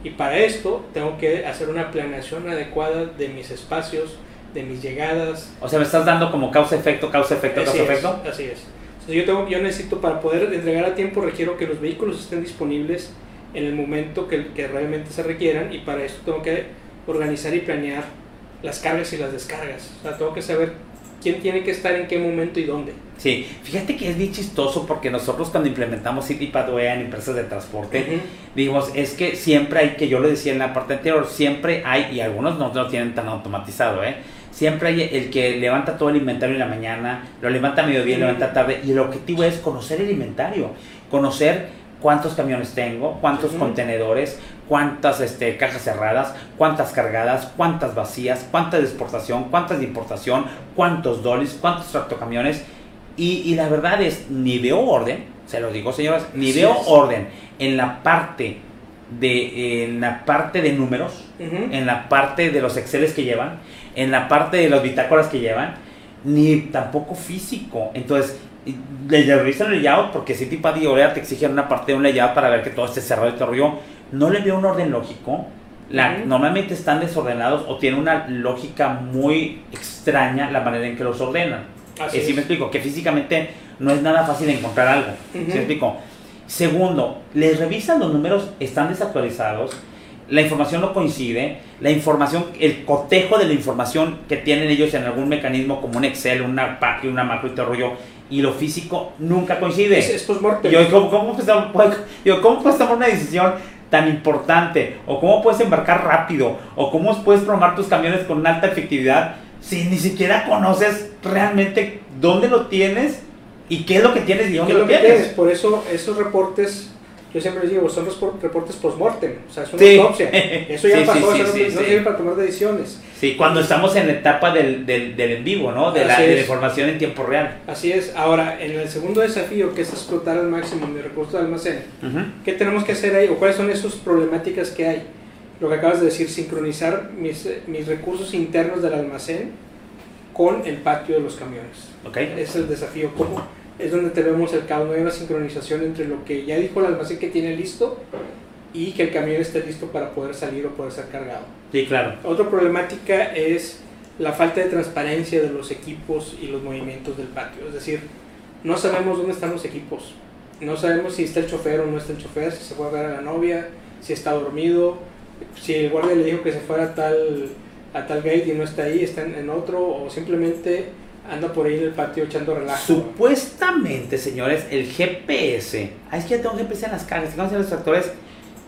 Y para esto tengo que hacer una planeación adecuada de mis espacios, de mis llegadas. O sea, me estás dando como causa-efecto, causa-efecto, causa-efecto. Así es. yo, tengo, yo necesito, para poder entregar a tiempo, requiero que los vehículos estén disponibles en el momento que, que realmente se requieran y para esto tengo que organizar y planear las cargas y las descargas. O sea, tengo que saber quién tiene que estar en qué momento y dónde. Sí, fíjate que es bien chistoso porque nosotros cuando implementamos CityPathway en empresas de transporte, digamos, es que siempre hay, que yo lo decía en la parte anterior, siempre hay, y algunos no lo tienen tan automatizado, ¿eh? Siempre hay el que levanta todo el inventario en la mañana, lo levanta a mediodía, lo levanta tarde, y el objetivo es conocer el inventario, conocer cuántos camiones tengo, cuántos contenedores, cuántas este, cajas cerradas, cuántas cargadas, cuántas vacías, cuántas de exportación, cuántas de importación, cuántos dolis, cuántos tractocamiones. Y, y la verdad es, ni veo orden, se lo digo señoras, ni veo orden en la parte de, en la parte de números, en la parte de los Exceles que llevan, en la parte de los bitácoras que llevan, ni tampoco físico. Entonces, le revisan el layout porque si tipo ahora te exigen una parte de un layout para ver que todo esté cerrado y todo rollo. No le veo un orden lógico. La, Normalmente están desordenados o tienen una lógica muy extraña la manera en que los ordenan. Así eh, me explico, que físicamente no es nada fácil encontrar algo. me explico? Segundo, les revisan los números, están desactualizados, la información no coincide, la información, el cotejo de la información que tienen ellos en algún mecanismo como un Excel, una PAC, una macro y todo rollo, y lo físico nunca coincide. Es, es Yo, ¿cómo, cómo, ¿cómo puedes tomar una decisión tan importante? ¿O cómo puedes embarcar rápido? ¿O cómo puedes programar tus camiones con alta efectividad si ni siquiera conoces realmente dónde lo tienes y qué es lo que tienes y dónde lo, tienes? Por eso esos reportes yo siempre les digo, son los reportes post-mortem, o sea, es una autopsia. Eso ya pasó, eso no, sirve para tomar decisiones. Sí, cuando estamos en la etapa del, del, del en vivo, ¿no? De la, información en tiempo real. Así es. Ahora, en el segundo desafío, que es explotar al máximo mi recursos de almacén, ¿qué tenemos que hacer ahí? ¿O cuáles son esas problemáticas que hay? Lo que acabas de decir, sincronizar mis, mis recursos internos del almacén con el patio de los camiones. Okay. Es el desafío. ¿Cómo? Es donde tenemos el no hay una sincronización entre lo que ya dijo el almacén que tiene listo y que el camión esté listo para poder salir o poder ser cargado. Sí, claro. Otra problemática es la falta de transparencia de los equipos y los movimientos del patio. Es decir, no sabemos dónde están los equipos. No sabemos si está el chofer o no está el chofer, si se fue a ver a la novia, si está dormido, si el guardia le dijo que se fuera a tal, a tal gate y no está ahí, está en otro, o simplemente anda por ahí en el patio echando relajo. Supuestamente, señores, el GPS, ah, es que ya tengo GPS en las cargas, en los tractores,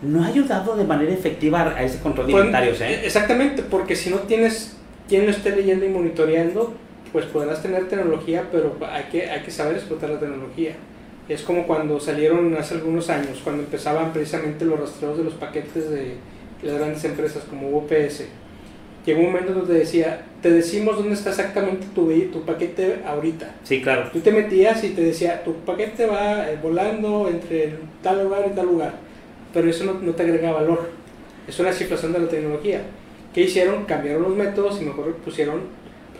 no ha ayudado de manera efectiva a ese control de pues, inventarios. ¿eh? Exactamente, porque si no tienes quien lo esté leyendo y monitoreando, pues podrás tener tecnología, pero hay que, hay que saber explotar la tecnología. Es como cuando salieron hace algunos años, cuando empezaban precisamente los rastreos de los paquetes de las grandes empresas como UPS llegó un momento donde decía, te decimos dónde está exactamente tu, tu paquete ahorita. Sí, claro. Tú te metías y te decía, tu paquete va eh, volando entre tal lugar y tal lugar, pero eso no, te agrega valor. Es una situación de la tecnología. ¿Qué hicieron? Cambiaron los métodos y mejor pusieron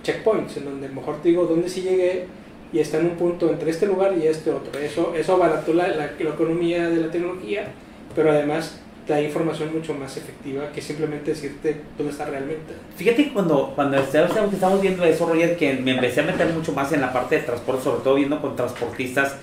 checkpoints, en donde mejor te digo dónde sí llegué y está en un punto entre este lugar y este otro. Eso, eso abarató la, la economía de la tecnología, pero además te da información mucho más efectiva que simplemente decirte dónde está realmente. Fíjate cuando, cuando estamos viendo eso, Roger, que me empecé a meter mucho más en la parte de transporte, sobre todo viendo con transportistas,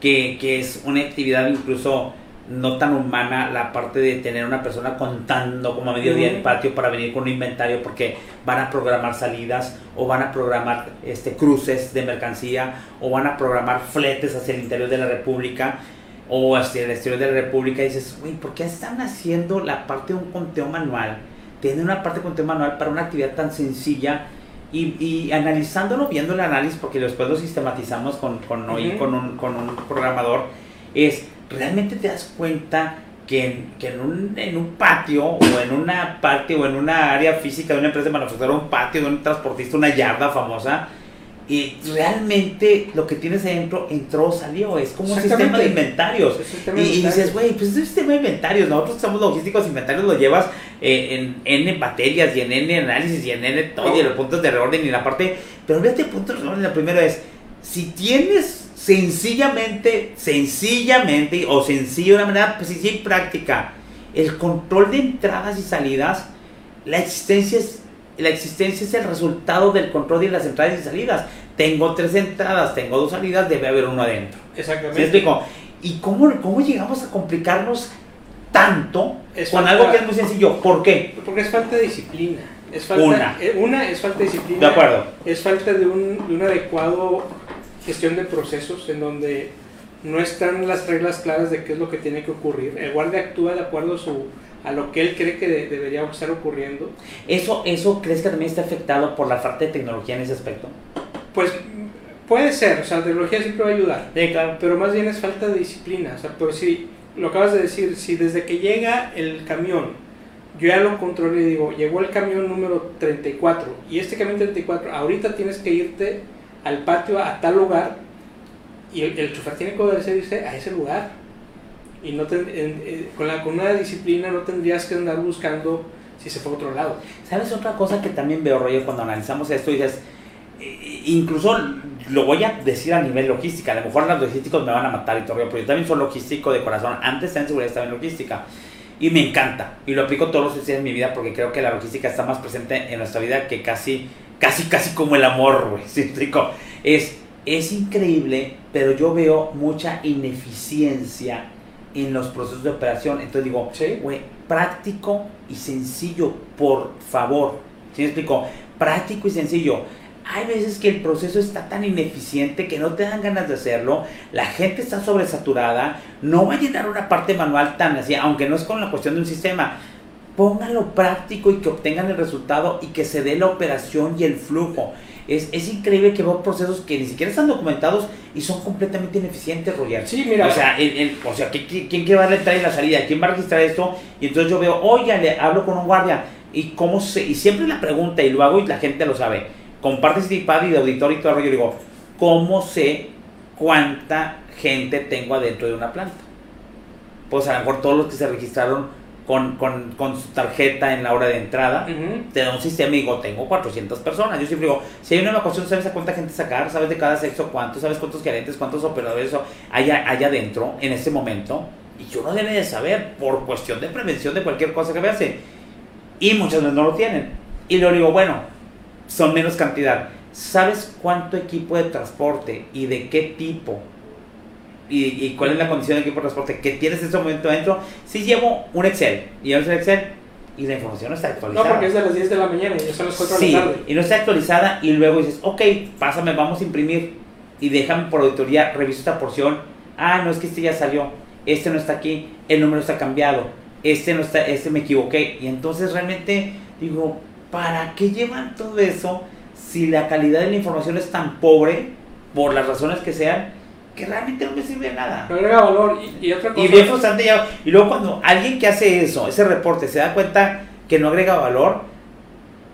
que, que es una actividad incluso no tan humana la parte de tener una persona contando como a mediodía en el patio para venir con un inventario porque van a programar salidas o van a programar este cruces de mercancía o van a programar fletes hacia el interior de la república o hacia el exterior de la República, dices, uy, ¿por qué están haciendo la parte de un conteo manual? Tienen una parte de conteo manual para una actividad tan sencilla y, y analizándolo, viendo el análisis, porque después lo sistematizamos con, con, con, un, con un programador, es realmente te das cuenta que, en, que en, un, en, un, patio o en una parte o en una área física de una empresa de manufactura, un patio de un transportista, una yarda famosa, y realmente lo que tienes adentro entró, salió. Es como un sistema de inventarios. y, y, dices, güey, pues es un sistema de inventarios. Nosotros somos logísticos, inventarios lo llevas eh, en N baterías y en N análisis y en N todo, y en los puntos de reorden y la parte. Pero fíjate, puntos de reorden, la primera es, si tienes sencillamente, sencillamente, o sencillo de una manera pues, sí, práctica, el control de entradas y salidas, la existencia es la existencia es el resultado del control de las entradas y salidas. Tengo tres entradas, tengo dos salidas, debe haber uno adentro. Exactamente. ¿Me explico? ¿Y cómo, cómo llegamos a complicarnos tanto con algo que es muy sencillo? ¿Por qué? Porque es falta de disciplina. Es falta, una. Eh, una es falta de disciplina. De acuerdo. Es falta de un, de un adecuado gestión de procesos en donde no están las reglas claras de qué es lo que tiene que ocurrir. El guardia actúa de acuerdo a su a lo que él cree que debería estar ocurriendo. ¿Eso, ¿Eso crees que también está afectado por la falta de tecnología en ese aspecto? Pues puede ser, o sea, la tecnología siempre va a ayudar. Sí, claro. Pero más bien es falta de disciplina. O sea, pero si lo acabas de decir, si desde que llega el camión, yo ya lo controlé y digo, llegó el camión número 34 y este camión 34, ahorita tienes que irte al patio a tal lugar y el, el chofer tiene que obedecerse a ese lugar y no eh, con, la, con una disciplina no tendrías que andar buscando si se fue a otro lado. ¿Sabes otra cosa que también veo, rollo, cuando analizamos esto y dices, incluso lo voy a decir a nivel logística, a lo mejor los logísticos me van a matar y todo, pero yo también soy logístico de corazón, antes en seguridad estaba en logística y me encanta y lo aplico todos los días en mi vida porque creo que la logística está más presente en nuestra vida que casi, casi, casi como el amor, güey, ¿sí Es, es increíble, pero yo veo mucha ineficiencia en los procesos de operación. Entonces digo, güey, práctico y sencillo, por favor. ¿Sí me explico? Práctico y sencillo. Hay veces que el proceso está tan ineficiente que no te dan ganas de hacerlo, la gente está sobresaturada, no va a llenar una parte manual tan así, aunque no es con la cuestión de un sistema. Pónganlo práctico y que obtengan el resultado y que se dé la operación y el flujo. Es, es increíble que veo procesos que ni siquiera están documentados y son completamente ineficientes, Roger. Sí, mira. O sea, el, o sea ¿quién, quiere va a entrar y la salida? ¿Quién va a registrar esto? Y entonces yo veo, oye, le hablo con un guardia. Y cómo se, y siempre la pregunta, y lo hago y la gente lo sabe. Comparte ese iPad y de auditor y todo el rollo. digo, ¿cómo sé cuánta gente tengo adentro de una planta? Pues a lo mejor todos los que se registraron con, con, con, su tarjeta en la hora de entrada, te da un sistema y digo, tengo 400 personas. Yo siempre digo, si hay una evacuación, ¿sabes a cuánta gente sacar? ¿Sabes de cada sexo cuánto? ¿Sabes cuántos gerentes, cuántos operadores hay allá adentro en ese momento? Y yo no debe de saber por cuestión de prevención de cualquier cosa que veas. Y muchas veces no lo tienen. Y luego digo, bueno, son menos cantidad. ¿Sabes cuánto equipo de transporte y de qué tipo y, cuál es la condición del equipo de transporte que tienes en ese momento adentro, si llevo un Excel y llevo un Excel y la información no está actualizada. No, porque es de las 10 de la mañana y son las 4 de la tarde. Y no está actualizada y luego dices, ok, pásame, vamos a imprimir y déjame por auditoría, reviso esta porción. Ah, no, es que este ya salió, este no está aquí, el número está cambiado, este no está, este me equivoqué. Y entonces realmente digo, ¿para qué llevan todo eso si la calidad de la información es tan pobre, por las razones que sean? Que realmente no me sirve de nada. No agrega valor. Y, otra cosa. Y bien frustrante Y luego cuando alguien que hace eso, ese reporte, se da cuenta que no agrega valor,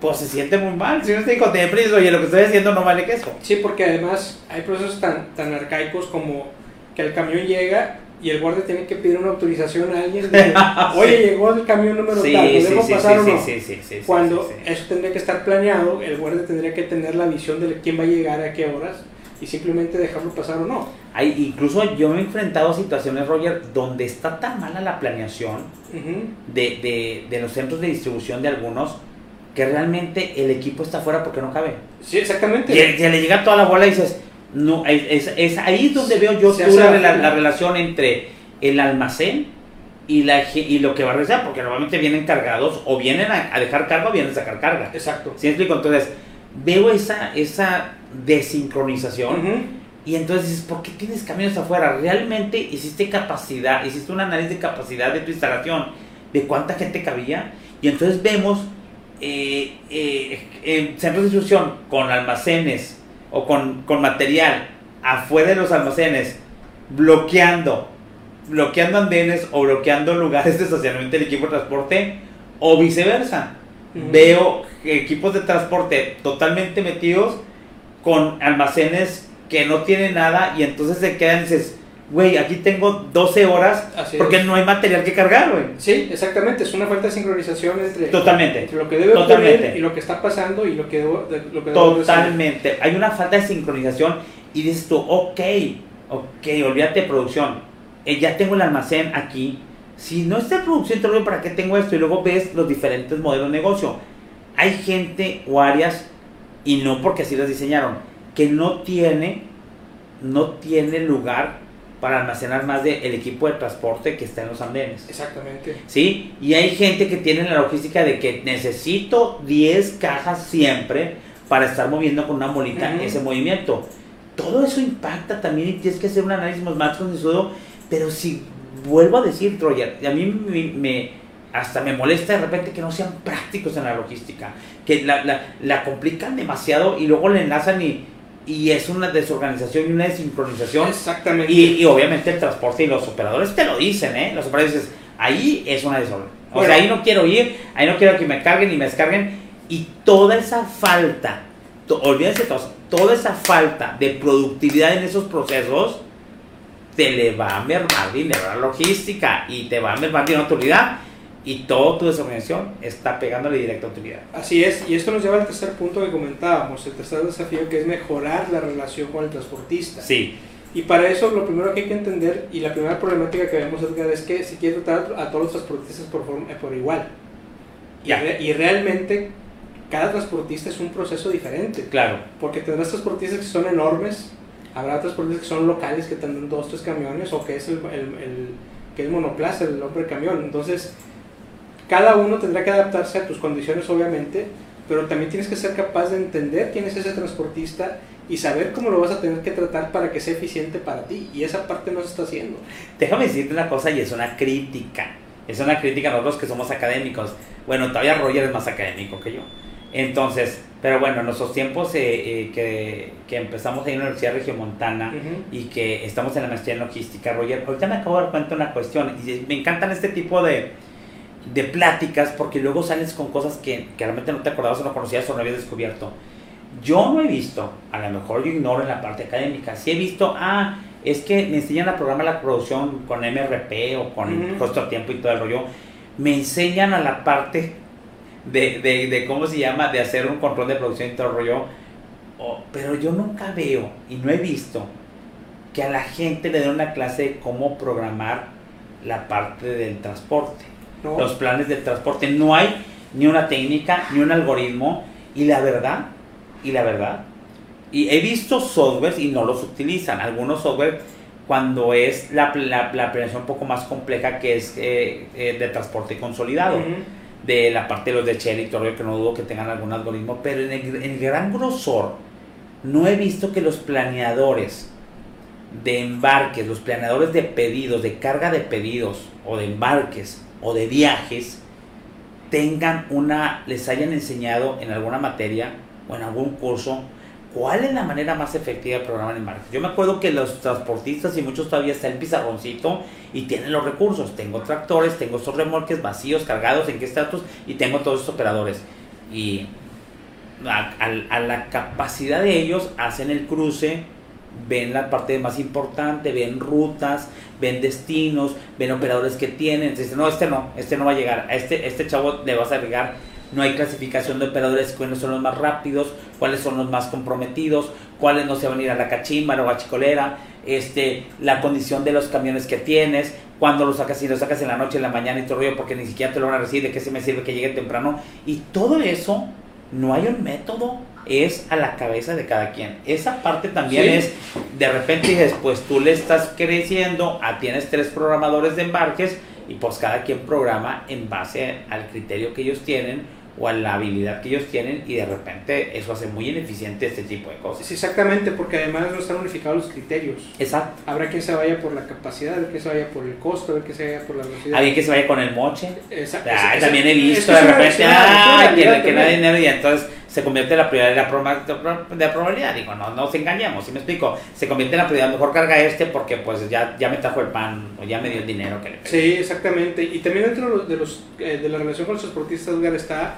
pues se siente muy mal. Si no estoy contento, oye, lo que estoy haciendo no vale que eso. Sí, porque además hay procesos tan, tan arcaicos como que el camión llega y el guardia tiene que pedir una autorización a alguien. oye, llegó el camión número tal, ¿podemos pasar o no? Cuando eso tendría que estar planeado, el guardia tendría que tener la visión de quién va a llegar a qué horas y simplemente dejarlo pasar o no. Hay, incluso yo me he enfrentado a situaciones, Roger, donde está tan mala la planeación de, de, de, los centros de distribución de algunos que realmente el equipo está fuera porque no cabe. Sí, exactamente. Y, le llega toda la bola y dices, no, es, es, ahí donde veo yo la, la, relación entre el almacén y, la, y lo que va a realizar, porque normalmente vienen cargados o vienen a, dejar carga o vienen a sacar carga. Exacto. ¿Sí explico? Entonces, veo esa, esa desincronización. Y entonces dices, ¿por qué tienes camiones afuera? ¿Realmente hiciste capacidad, hiciste un análisis de capacidad de tu instalación? ¿De cuánta gente cabía? Y entonces vemos eh, eh, en centros de distribución con almacenes o con, con material afuera de los almacenes, bloqueando, bloqueando andenes o bloqueando lugares de estacionamiento del equipo de transporte o viceversa. Veo equipos de transporte totalmente metidos con almacenes que no tienen nada y entonces se quedan y dices, güey, aquí tengo 12 horas Así porque es. no hay material que cargar, güey. Sí, exactamente, es una falta de sincronización entre, Totalmente. entre lo que debe Totalmente. ocurrir y lo que está pasando y lo que debo, de- lo que debo. Totalmente. Hay una falta de sincronización y dices tú, ok, ok, olvídate de producción. Eh, ya tengo el almacén aquí. Si no está en producción, te lo ¿para qué tengo esto? Y luego ves los diferentes modelos de negocio. Hay gente o áreas, y no porque así las diseñaron, que no tiene, no tiene lugar para almacenar más del equipo de transporte que está en los andenes. Exactamente. ¿sí? Y hay gente que tiene la logística de que necesito 10 cajas siempre para estar moviendo con una molita ese movimiento. Todo eso impacta también y tienes que hacer un análisis más concienzudo, pero si vuelvo a decir, Troyer, a mí me, me- hasta me molesta de repente que no sean prácticos en la logística, que la, la- la complican demasiado y luego le enlazan y, y es una desorganización y una desincronización Exactamente. y, y obviamente el transporte y los operadores te lo dicen, ¿eh? Los operadores dicen, ahí es una desorden. O Bueno. sea, ahí no quiero ir, ahí no quiero que me carguen y me descarguen. Y toda esa falta, to- olvídense todos, toda esa falta de productividad en esos procesos, te le va a mermar dinero a la logística y te va a mermar dinero a tu unidad. Y toda tu desorganización está pegándole directo a tu unidad. Así es, y esto nos lleva al tercer punto que comentábamos, el tercer desafío que es mejorar la relación con el transportista. Sí, Y para eso lo primero que hay que entender y la primera problemática que vemos Edgar es que si quieres tratar a todos los transportistas por, forma- eh, por igual. Y, Ya. re- y realmente cada transportista es un proceso diferente. claro. Porque tendrás transportistas que son enormes, habrá transportistas que son locales que tendrán dos, tres camiones o que es el, el- el- que es monoplaza, el hombre camión. Entonces, cada uno tendrá que adaptarse a tus condiciones, obviamente, pero también tienes que ser capaz de entender quién es ese transportista y saber cómo lo vas a tener que tratar para que sea eficiente para ti. Y esa parte no se está haciendo. Déjame decirte una cosa y es una crítica. Es una crítica a nosotros que somos académicos. Bueno, todavía Roger es más académico que yo. Entonces, pero bueno, en nuestros tiempos eh, eh, que, que empezamos en la Universidad Regiomontana Ujú. y que estamos en la maestría en logística, Roger, ahorita me acabo de dar cuenta de una cuestión y me encantan este tipo de, de pláticas porque luego sales con cosas que, que realmente no te acordabas o no conocías o no habías descubierto. Yo no he visto, a lo mejor yo ignoro en la parte académica, sí he visto, ah, es que me enseñan a programar la producción con MRP o con costo a tiempo y todo el rollo. Me enseñan a la parte de, de, de cómo se llama, de hacer un control de producción y todo rollo. Oh, pero yo nunca veo y no he visto que a la gente le den una clase de cómo programar la parte del transporte ¿No? los planes del transporte. No hay ni una técnica, ni un algoritmo. Y la verdad, y la verdad, y he visto softwares y no los utilizan. Algunos software cuando es la, la, la planeación un poco más compleja que es eh, eh, de transporte consolidado. Ujú. De la parte de los de Shell y que no dudo que tengan algún algoritmo. Pero en el, en el gran grosor, no he visto que los planeadores de embarques, los planeadores de pedidos, de carga de pedidos o de embarques o de viajes tengan una, les hayan enseñado en alguna materia o en algún curso cuál es la manera más efectiva de programar embarques. Yo me acuerdo que los transportistas y muchos todavía está el pizarroncito y tienen los recursos. Tengo tractores, tengo estos remolques vacíos, cargados, en qué estatus y tengo todos estos operadores. Y a, a- la capacidad de ellos hacen el cruce, ven la parte más importante, ven rutas, ven destinos, ven operadores que tienen, dicen, no, este no, este no va a llegar, a este, este chavo le vas a llegar, no hay clasificación de operadores, cuáles son los más rápidos, cuáles son los más comprometidos, cuáles no se van a ir a la cachimba o a chicolera, este, la condición de los camiones que tienes, cuándo los sacas, si los sacas en la noche, en la mañana y todo rollo, porque ni siquiera te lo van a recibir, de qué se me sirve que llegue temprano, y todo eso no hay un método, es a la cabeza de cada quien. Esa parte también Sí. es, de repente dices, pues tú le estás creciendo, ah, tienes tres programadores de embarques y pues cada quien programa en base al criterio que ellos tienen o a la habilidad que ellos tienen y de repente eso hace muy ineficiente este tipo de cosas. Sí, exactamente, porque además no están unificados los criterios. Exacto. Habrá quien se vaya por la capacidad, habrá quien se vaya por el costo, habrá quien se vaya por la velocidad. Alguien que se vaya con el moche. Esa- Ah, también he visto de repente, ah, que, que no hay dinero y entonces se convierte en la prioridad de la, proba- de la probabilidad. Digo, no nos engañemos, si me explico? Se convierte en la prioridad, mejor carga este porque pues ya, ya me trajo el pan o ya me dio el dinero que le pedí. Sí, exactamente. Y también dentro de los, de, eh, la relación con los transportistas, Edgar, está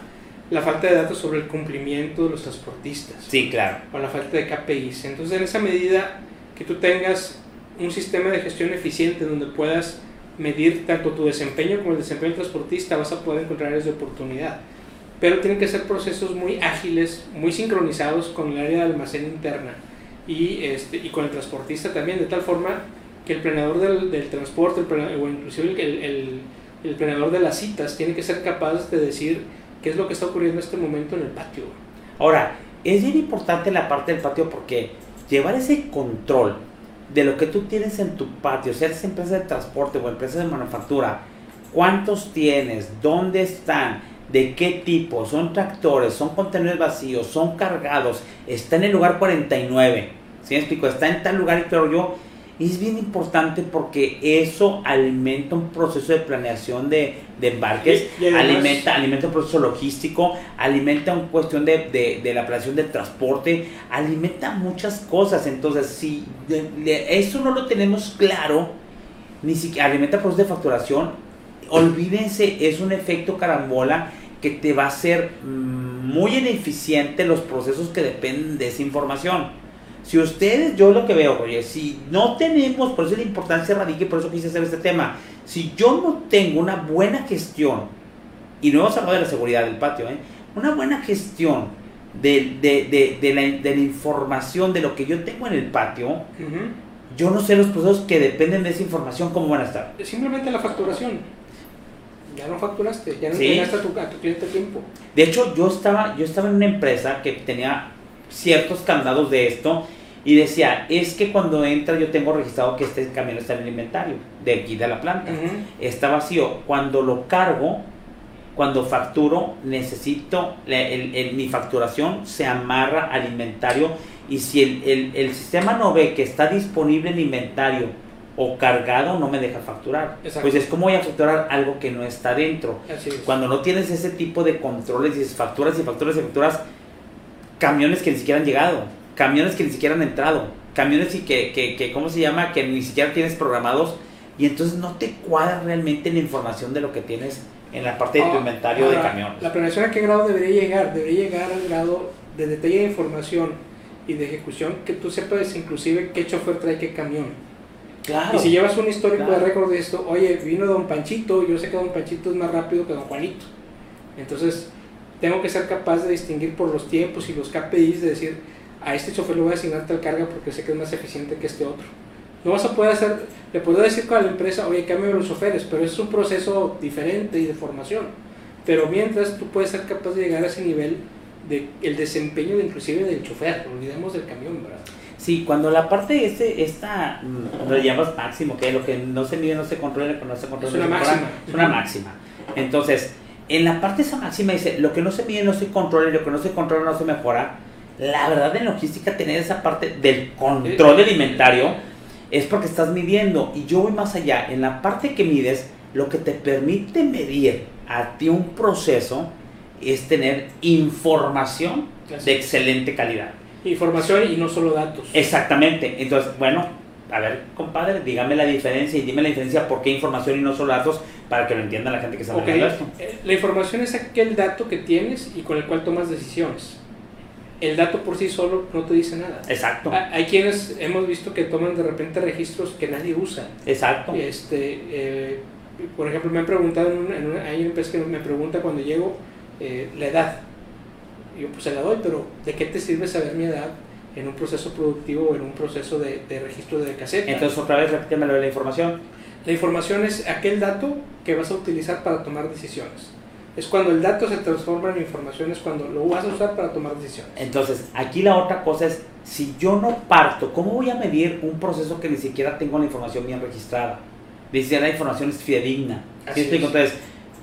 la falta de datos sobre el cumplimiento de los transportistas. Sí, claro. O la falta de KPIs. Entonces, en esa medida que tú tengas un sistema de gestión eficiente donde puedas medir tanto tu desempeño como el desempeño del transportista, vas a poder encontrar áreas de oportunidad. Pero tienen que ser procesos muy ágiles, muy sincronizados con el área de almacén interna y, este, y con el transportista también, de tal forma que el planeador del, del transporte, el o inclusive el, el, el, planeador de las citas, tiene que ser capaz de decir qué es lo que está ocurriendo en este momento en el patio. Ahora, es bien importante la parte del patio porque llevar ese control de lo que tú tienes en tu patio, sea es empresa de transporte o empresa de manufactura, cuántos tienes, dónde están, de qué tipo, son tractores, son contenedores vacíos, son cargados, está en el lugar 49, ¿sí me explico? Está en tal lugar y pero yo, es bien importante porque eso alimenta un proceso de planeación de, de embarques, alimenta, alimenta un proceso logístico, alimenta una cuestión de, de, de, la planeación del transporte, alimenta muchas cosas. Entonces, si eso no lo tenemos claro, ni siquiera alimenta proceso de facturación, olvídense, es un efecto carambola que te va a hacer mm, muy ineficiente los procesos que dependen de esa información. Si ustedes, yo lo que veo, oye, si no tenemos, por eso la importancia radica y por eso quise hacer este tema, si yo no tengo una buena gestión, y no hemos hablado de la seguridad del patio, ¿eh? una buena gestión de, de, de, de, la, de la información de lo que yo tengo en el patio, uh -huh. yo no sé los procesos que dependen de esa información, cómo van a estar. Simplemente la facturación. Ya no facturaste, ya no ¿Sí? a tu, a tu cliente tiempo. De hecho, yo estaba, yo estaba en una empresa que tenía ciertos candados de esto y decía, es que cuando entra yo tengo registrado que este camión está en el inventario de aquí de la planta. Uh -huh. Está vacío. Cuando lo cargo, cuando facturo, necesito, el, el, mi facturación se amarra al inventario y si el, el, sistema no ve que está disponible el inventario o cargado, no me deja facturar. Exacto. Pues es como voy a facturar algo que no está dentro. Cuando no tienes ese tipo de controles, dices facturas y facturas y facturas, camiones que ni siquiera han llegado camiones que ni siquiera han entrado, camiones y que, que, que, ¿cómo se llama? Que ni siquiera tienes programados y entonces no te cuadra realmente la información de lo que tienes en la parte de tu ah, inventario ahora, de camión. La planeación a qué grado debería llegar? Debería llegar al grado de detalle de información y de ejecución que tú sepas inclusive qué chofer trae qué camión. Claro. Y si llevas un histórico claro. de récord de esto, oye, vino Don Panchito, yo sé que Don Panchito es más rápido que Don Juanito. Entonces, tengo que ser capaz de distinguir por los tiempos y los KPIs, de decir, a este chofer le voy a asignar tal carga porque sé que es más eficiente que este otro. No vas a poder hacer, le puedo decir a la empresa, oye, cambio los choferes, pero es un proceso diferente y de formación. Pero mientras tú puedes ser capaz de llegar a ese nivel de el desempeño de, inclusive del chofer, olvidemos del camión, ¿verdad? Sí, cuando la parte este, esta, mm, lo llamas máximo, que lo que no se mide no se controla, lo que no se controla es una máxima. Es una máxima. Entonces, en la parte esa máxima dice, lo que no se mide no se controla y lo que no se controla no se mejora la verdad en logística tener esa parte del control del inventario es porque estás midiendo y yo voy más allá. En la parte que mides, lo que te permite medir a ti un proceso es tener información de excelente calidad. Información y no solo datos. Exactamente. Entonces, bueno, a ver, compadre, dígame la diferencia y dime la diferencia por qué información y no solo datos para que lo entienda la gente que está okay. esto. Eh, la información es aquel dato que tienes y con el cual tomas decisiones el dato por sí solo no te dice nada. Exacto. Hay quienes hemos visto que toman de repente registros que nadie usa. Exacto. Este, eh, por ejemplo, me han preguntado, en una, en una, hay una empresa que me pregunta cuando llego eh, la edad. Yo pues se la doy, pero ¿de qué te sirve saber mi edad en un proceso productivo o en un proceso de, de registro de caseta? Entonces otra vez repíteme la información. La información es aquel dato que vas a utilizar para tomar decisiones es cuando el dato se transforma en información, es cuando lo vas a usar para tomar decisiones. Entonces, aquí la otra cosa es, si yo no parto, ¿cómo voy a medir un proceso que ni siquiera tengo la información bien registrada? Ni siquiera la información es fidedigna. ¿Sí entonces,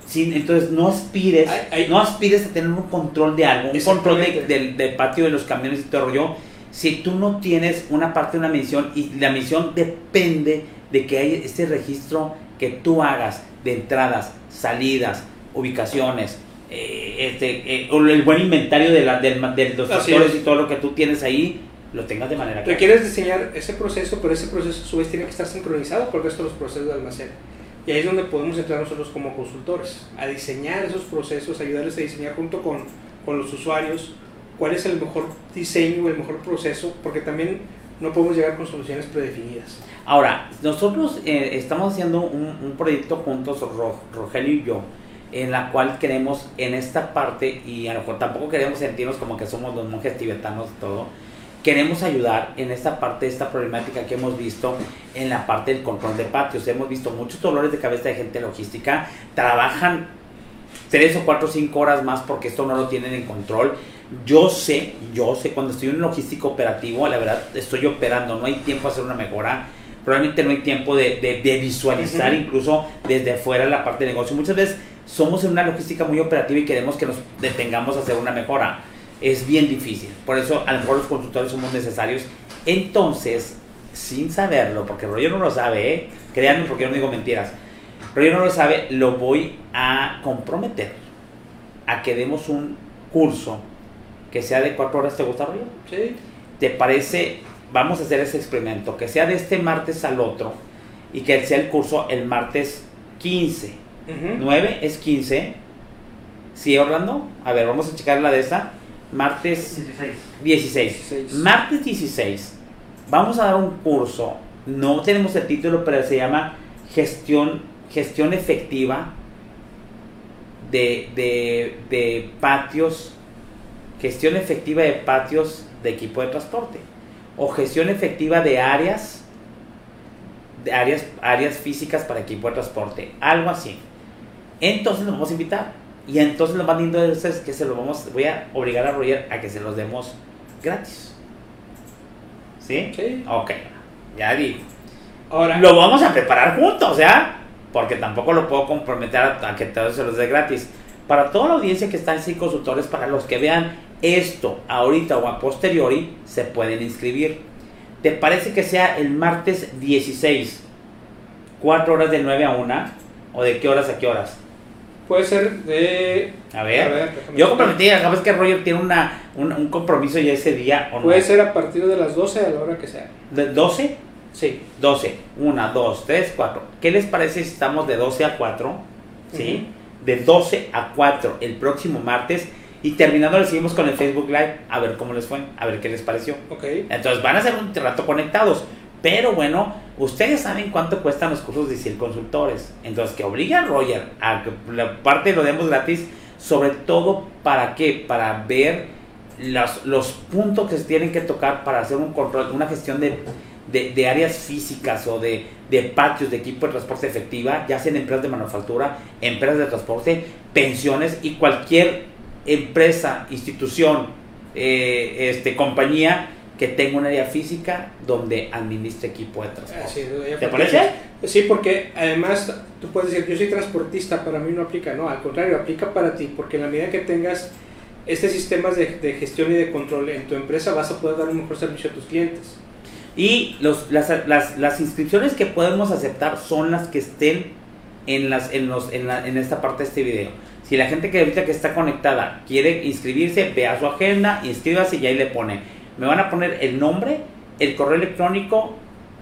sí, entonces, no aspires, no aspires a tener un control de algo, un control de, del, del patio de los camiones y todo rollo, si tú no tienes una parte de una misión y la misión depende de que hay este registro que tú hagas de entradas, salidas, ubicaciones, eh, este, eh, el buen inventario de, la, de, de los factores y todo lo que tú tienes ahí, lo tengas de manera clara. quieres diseñar ese proceso, pero ese proceso a su vez tiene que estar sincronizado con el resto de los procesos de almacén. Y ahí es donde podemos entrar nosotros como consultores, a diseñar esos procesos, ayudarles a diseñar junto con, con los usuarios cuál es el mejor diseño, el mejor proceso, porque también no podemos llegar con soluciones predefinidas. Ahora, nosotros eh, estamos haciendo un, un proyecto juntos, Ro- Rogelio y yo, en la cual queremos en esta parte, y a lo mejor tampoco queremos sentirnos como que somos los monjes tibetanos todo, queremos ayudar en esta parte esta problemática que hemos visto en la parte del control de patios. Hemos visto muchos dolores de cabeza de gente logística, trabajan tres o cuatro o cinco horas más porque esto no lo tienen en control. Yo sé, yo sé, cuando estoy en un logístico operativo, la verdad estoy operando, no hay tiempo a hacer una mejora, probablemente no hay tiempo de, de- de visualizar incluso desde fuera la parte de negocio. Muchas veces somos en una logística muy operativa y queremos que nos detengamos a hacer una mejora. Es bien difícil, por eso a lo mejor los consultores somos necesarios. Entonces, sin saberlo, porque Roger no lo sabe, ¿eh? créanme porque yo no digo mentiras, Roger no lo sabe, lo voy a comprometer a que demos un curso que sea de cuatro horas. ¿Te gusta, Roger? Sí. ¿Te parece? Vamos a hacer ese experimento, que sea de este martes al otro y que sea el curso el martes 15. Ujú. 9 es 15. ¿Sí, Orlando? A ver, vamos a checar la de esta. Martes 16. 16. Martes 16. Vamos a dar un curso. No tenemos el título, pero se llama Gestión, gestión Efectiva de, de, de patios. Gestión efectiva de patios de equipo de transporte. O gestión efectiva de áreas. De áreas, áreas físicas para equipo de transporte. Algo así. Entonces nos vamos a invitar. Y entonces lo más lindo de eso es que se lo vamos, voy a obligar a Roger a que se los demos gratis. ¿Sí? Sí. Ok, ya digo. Ahora, Lo vamos a preparar juntos, ¿ya? Porque tampoco lo puedo comprometer a, a que todos se los dé gratis. Para toda la audiencia que está en Sin Consultores, para los que vean esto ahorita o a posteriori, se pueden inscribir. ¿Te parece que sea el martes 16? ¿Cuatro horas de 9 a 1? ¿O de qué horas a qué horas? Puede ser de... A ver. Yo ver. comprometí, sabes que Roger tiene una, un, un compromiso ya ese día o no. Puede ser a partir de las 12 a la hora que sea. ¿De 12? Sí. 12. 1, 2, 3, 4. ¿Qué les parece si estamos de 12 a 4? ¿Sí? De 12 a 4 el próximo martes. Y terminando le seguimos con el Facebook Live. A ver cómo les fue. A ver qué les pareció. Ok. Entonces van a ser un rato conectados. Pero bueno, ustedes saben cuánto cuestan los cursos de CIL Consultores. Entonces que obliga a Roger a que la parte lo demos gratis. Sobre todo para qué? Para ver los, los puntos que se tienen que tocar para hacer un control, una gestión de, de, de áreas físicas o de, de patios de equipo de transporte efectiva, ya sean empresas de manufactura, empresas de transporte, pensiones y cualquier empresa, institución, eh, este, compañía que tenga un área física donde administre equipo de transporte. Es, ya ¿Te parece? Sí, porque además tú puedes decir, yo soy transportista, para mí no aplica, no, al contrario, aplica para ti, porque en la medida que tengas este sistemas de, de gestión y de control en tu empresa vas a poder dar un mejor servicio a tus clientes. Y los, las, las, las inscripciones que podemos aceptar son las que estén en, las, en, los, en, la- en esta parte de este video. Si la gente que ahorita que está conectada quiere inscribirse, vea su agenda, inscríbase y ahí le pone. Me van a poner el nombre, el correo electrónico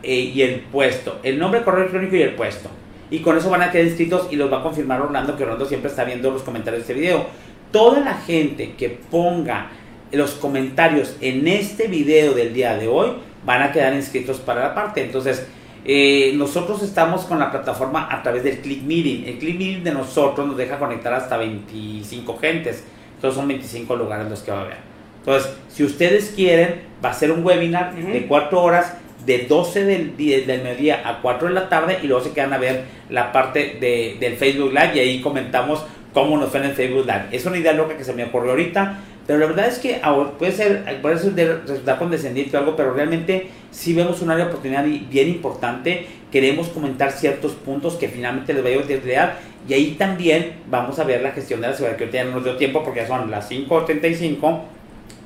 eh, y el puesto. El nombre, el correo electrónico y el puesto. Y con eso van a quedar inscritos y los va a confirmar Orlando, que Orlando siempre está viendo los comentarios de este video. Toda la gente que ponga los comentarios en este video del día de hoy van a quedar inscritos para la parte. Entonces, eh, nosotros estamos con la plataforma a través del Click Meeting. El Click Meeting de nosotros nos deja conectar hasta 25 gentes. Entonces son 25 lugares los que va a haber. Entonces, si ustedes quieren, va a ser un webinar de 4 horas, de 12 del, del mediodía a 4 de la tarde, y luego se quedan a ver la parte de, del Facebook Live y ahí comentamos cómo nos fue en el Facebook Live. Es una idea loca que se me ocurrió ahorita, pero la verdad es que puede ser, puede ser de- resultar condescendiente o algo, pero realmente sí vemos un área de oportunidad bien importante. Queremos comentar ciertos puntos que finalmente les voy a utilizar y ahí también vamos a ver la gestión de la seguridad, que ahorita ya no nos dio tiempo porque ya son las 5.35,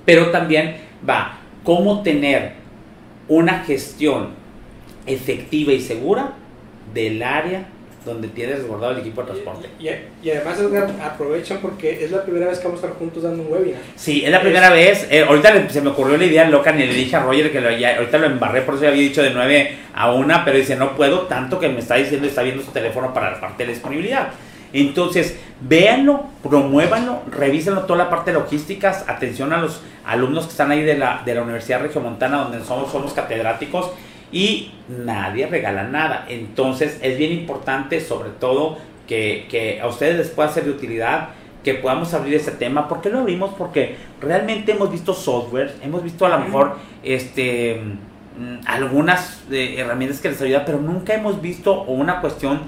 pero también va cómo tener una gestión efectiva y segura del área donde tienes resguardado el equipo de transporte. Y, y- y además Edgar, aprovechan porque es la primera vez que vamos a estar juntos dando un webinar. Sí, es la primera vez. eh, ahorita se me ocurrió la idea loca, ni le dije a Roger que lo, ya- ahorita lo embarré, por eso ya había dicho de 9 a 1, pero dice, no puedo tanto que me está diciendo, está viendo su teléfono para la parte de la disponibilidad. Entonces, véanlo, promuévanlo, revísenlo toda la parte de logísticas, atención a los alumnos que están ahí de la, de la Universidad Regiomontana, donde somos, somos catedráticos, y nadie regala nada. Entonces, es bien importante, sobre todo, que, que a ustedes les pueda ser de utilidad que podamos abrir ese tema. ¿Por qué lo abrimos? Porque realmente hemos visto software, hemos visto a lo mejor este, mm, algunas eh, herramientas que les ayudan, pero nunca hemos visto una cuestión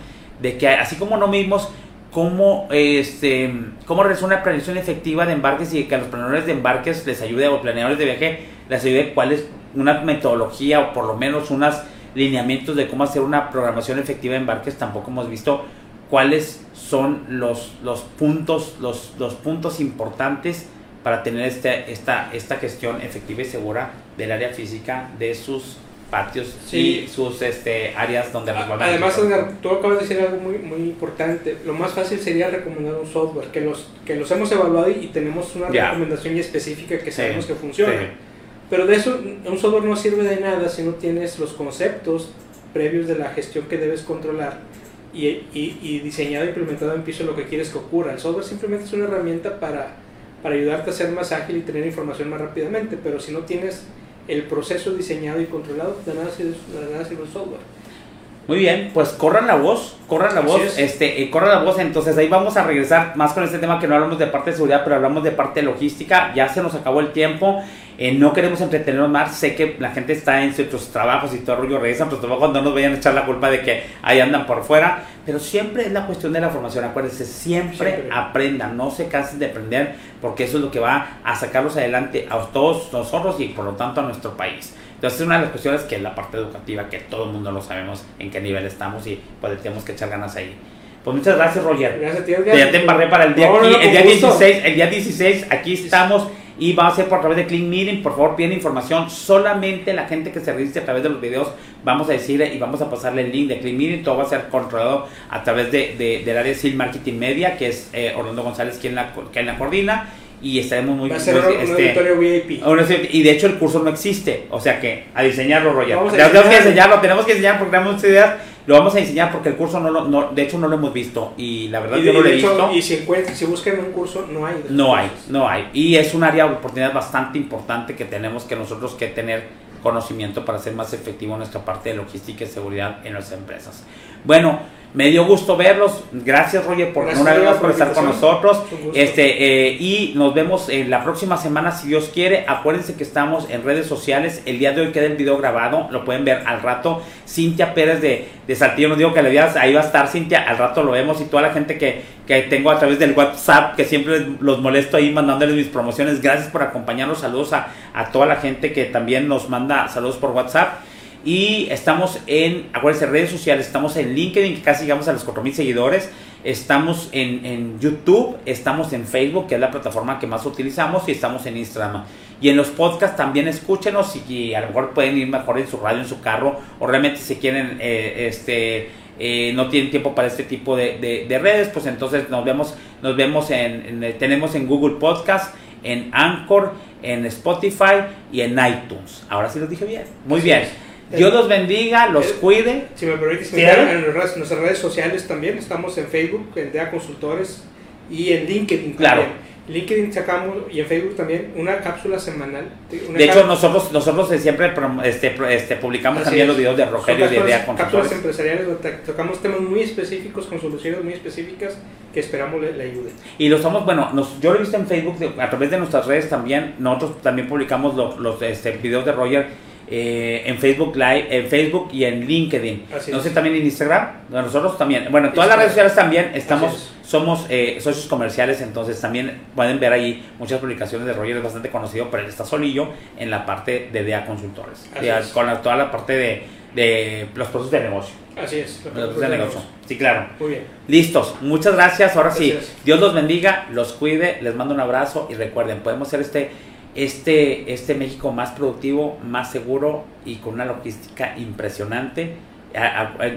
de que así como no vimos cómo, este, cómo realizar una planeación efectiva de embarques y que a los planeadores de embarques les ayude o planeadores de viaje les ayude cuál es una metodología o por lo menos unos lineamientos de cómo hacer una programación efectiva de embarques, tampoco hemos visto cuáles son los, los puntos los, los puntos importantes para tener este, esta, esta gestión efectiva y segura del área física de sus patios Sí. y sus este, áreas donde el Además. Edgar, tú acabas de decir algo muy, muy importante. Lo más fácil sería recomendar un software, que los, que los hemos evaluado y tenemos una Ya. recomendación específica que Sí, sabemos que funciona. sí. Pero de eso, un software no sirve de nada si no tienes los conceptos previos de la gestión que debes controlar y, y, y diseñado e implementado en piso lo que quieres que ocurra. El software simplemente es una herramienta para, para ayudarte a ser más ágil y tener información más rápidamente, pero si no tienes el proceso diseñado y controlado, de nada sirve, de nada sirve software. Muy bien, pues corran la voz, corran la Así voz, es. este, eh, corran la voz, entonces ahí vamos a regresar más con este tema que no hablamos de parte de seguridad, pero hablamos de parte de logística, ya se nos acabó el tiempo, eh, no queremos entretenernos más, sé que la gente está en sus trabajos y todo el rollo, regresan, pero tampoco no nos vayan a echar la culpa de que ahí andan por fuera, pero siempre es la cuestión de la formación, acuérdense, siempre, Siempre. aprendan, no se cansen de aprender, porque eso es lo que va a sacarlos adelante a todos nosotros y por lo tanto a nuestro país. Entonces es una de las cuestiones que es la parte educativa, que todo el mundo lo sabemos en qué nivel estamos y pues tenemos que echar ganas ahí. Pues muchas gracias Roger. Gracias Edgar. Ya te embarré para el día, No, no, no, el día con gusto. 16, el día 16 aquí estamos y va a ser por través de Clean Meeting, por favor piden información, solamente la gente que se registre a través de los videos vamos a decirle y vamos a pasarle el link de Clean Meeting, todo va a ser controlado a través de, de- del área de SEAL Marketing Media, que es eh, Orlando González quien la, quien la coordina y estaremos muy Va a ser muy, un este, auditorio VIP. Y de hecho el curso no existe, o sea que a diseñarlo, Roger. Tenemos que enseñarlo, tenemos que enseñar porque tenemos muchas ideas. Lo vamos a enseñar porque el curso no, lo- no de hecho no lo hemos visto y la verdad Y, yo no lo he hecho, visto. y si, si buscan un curso, no hay. No hay, no hay. Y es un área de oportunidad bastante importante que tenemos que nosotros que tener conocimiento para ser más efectivo en nuestra parte de logística y seguridad en nuestras empresas. Bueno, me dio gusto verlos. Gracias, Roger, por Gracias, una vez por estar con nosotros. Este, eh, y nos vemos en la próxima semana, si Dios quiere. Acuérdense que estamos en redes sociales. El día de hoy queda el video grabado, lo pueden ver al rato. Cintia Pérez de, de Saltillo, no digo que le digas, ahí va a estar Cintia, al rato lo vemos. Y toda la gente que, que tengo a través del WhatsApp, que siempre los molesto ahí mandándoles mis promociones. Gracias por acompañarnos. Saludos a, a toda la gente que también nos manda saludos por WhatsApp. Y estamos en, acuérdense, redes sociales, estamos en LinkedIn, que casi llegamos a los 4000 seguidores. Estamos en, en YouTube, estamos en Facebook, que es la plataforma que más utilizamos, y estamos en Instagram. Y en los podcasts también escúchenos y, a lo mejor pueden ir mejor en su radio, en su carro, o realmente si quieren, eh, este, eh, no tienen tiempo para este tipo de, de- de redes, pues entonces nos vemos, nos vemos en, en- tenemos en Google Podcast, en Anchor, en Spotify y en iTunes. Ahora sí lo dije bien. Muy bien. Dios los bendiga, los Eh, cuide. Si me permites, en nuestras, nuestras redes sociales también. Estamos en Facebook, en DEA Consultores y en LinkedIn. Claro. También. LinkedIn sacamos y en Facebook también una cápsula semanal. una De hecho, nosotros nosotros eh, siempre prom- este, este, publicamos Así también es. los videos de Rogelio y de cápsulas, Idea cápsulas Consultores. empresariales donde tocamos temas muy específicos con soluciones muy específicas que esperamos le, le ayuden. Y lo estamos, bueno, nos- yo lo he visto en Facebook, a través de nuestras redes también. Nosotros también publicamos lo- los este, videos de Roger eh, en Facebook Live, en Facebook y en LinkedIn. Así no sé, también en Instagram. Nosotros también. Bueno, en todas Instagram. las redes sociales también estamos, es. somos eh, socios comerciales, entonces también pueden ver ahí muchas publicaciones de Roger, es bastante conocido, pero él está solillo en la parte de DEA Consultores. Es. Con la- toda la parte de, de los procesos de negocio. Así es. Los procesos de negocio. Sí, claro. Muy bien. Listos, muchas gracias. Ahora sí. Dios los bendiga, los cuide, les mando un abrazo y recuerden, podemos hacer este, este, este México más productivo, más seguro y con una logística impresionante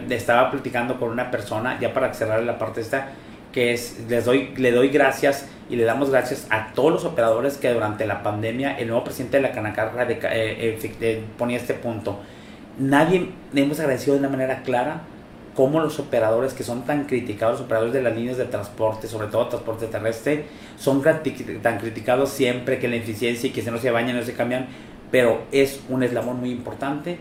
estaba platicando con una persona, ya para cerrar la parte esta, que es, les doy, le doy gracias y le damos gracias a todos los operadores que durante la pandemia, el nuevo presidente de la Canacarra de, eh, eh, ponía este punto. Nadie hemos agradecido de una manera clara cómo los operadores que son tan criticados, los operadores de las líneas de transporte, sobre todo transporte terrestre, son tan criticados siempre que la eficiencia y que se no se bañan, no se cambian, pero es un eslabón muy importante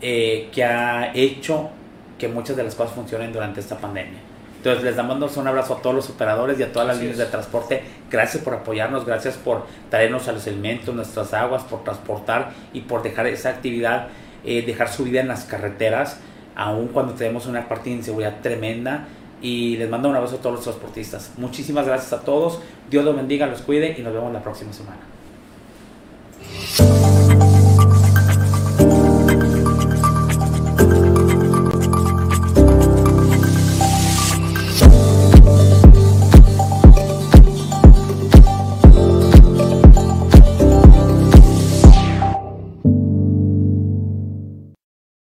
eh, que ha hecho que muchas de las cosas funcionen durante esta pandemia. Entonces les damos un abrazo a todos los operadores y a todas las líneas de transporte. Gracias por apoyarnos, gracias por traernos a los alimentos, nuestras aguas, por transportar y por dejar esa actividad, eh, dejar su vida en las carreteras, aun cuando tenemos una parte de inseguridad tremenda. Y les mando un abrazo a todos los transportistas. Muchísimas gracias a todos. Dios los bendiga, los cuide y nos vemos la próxima semana.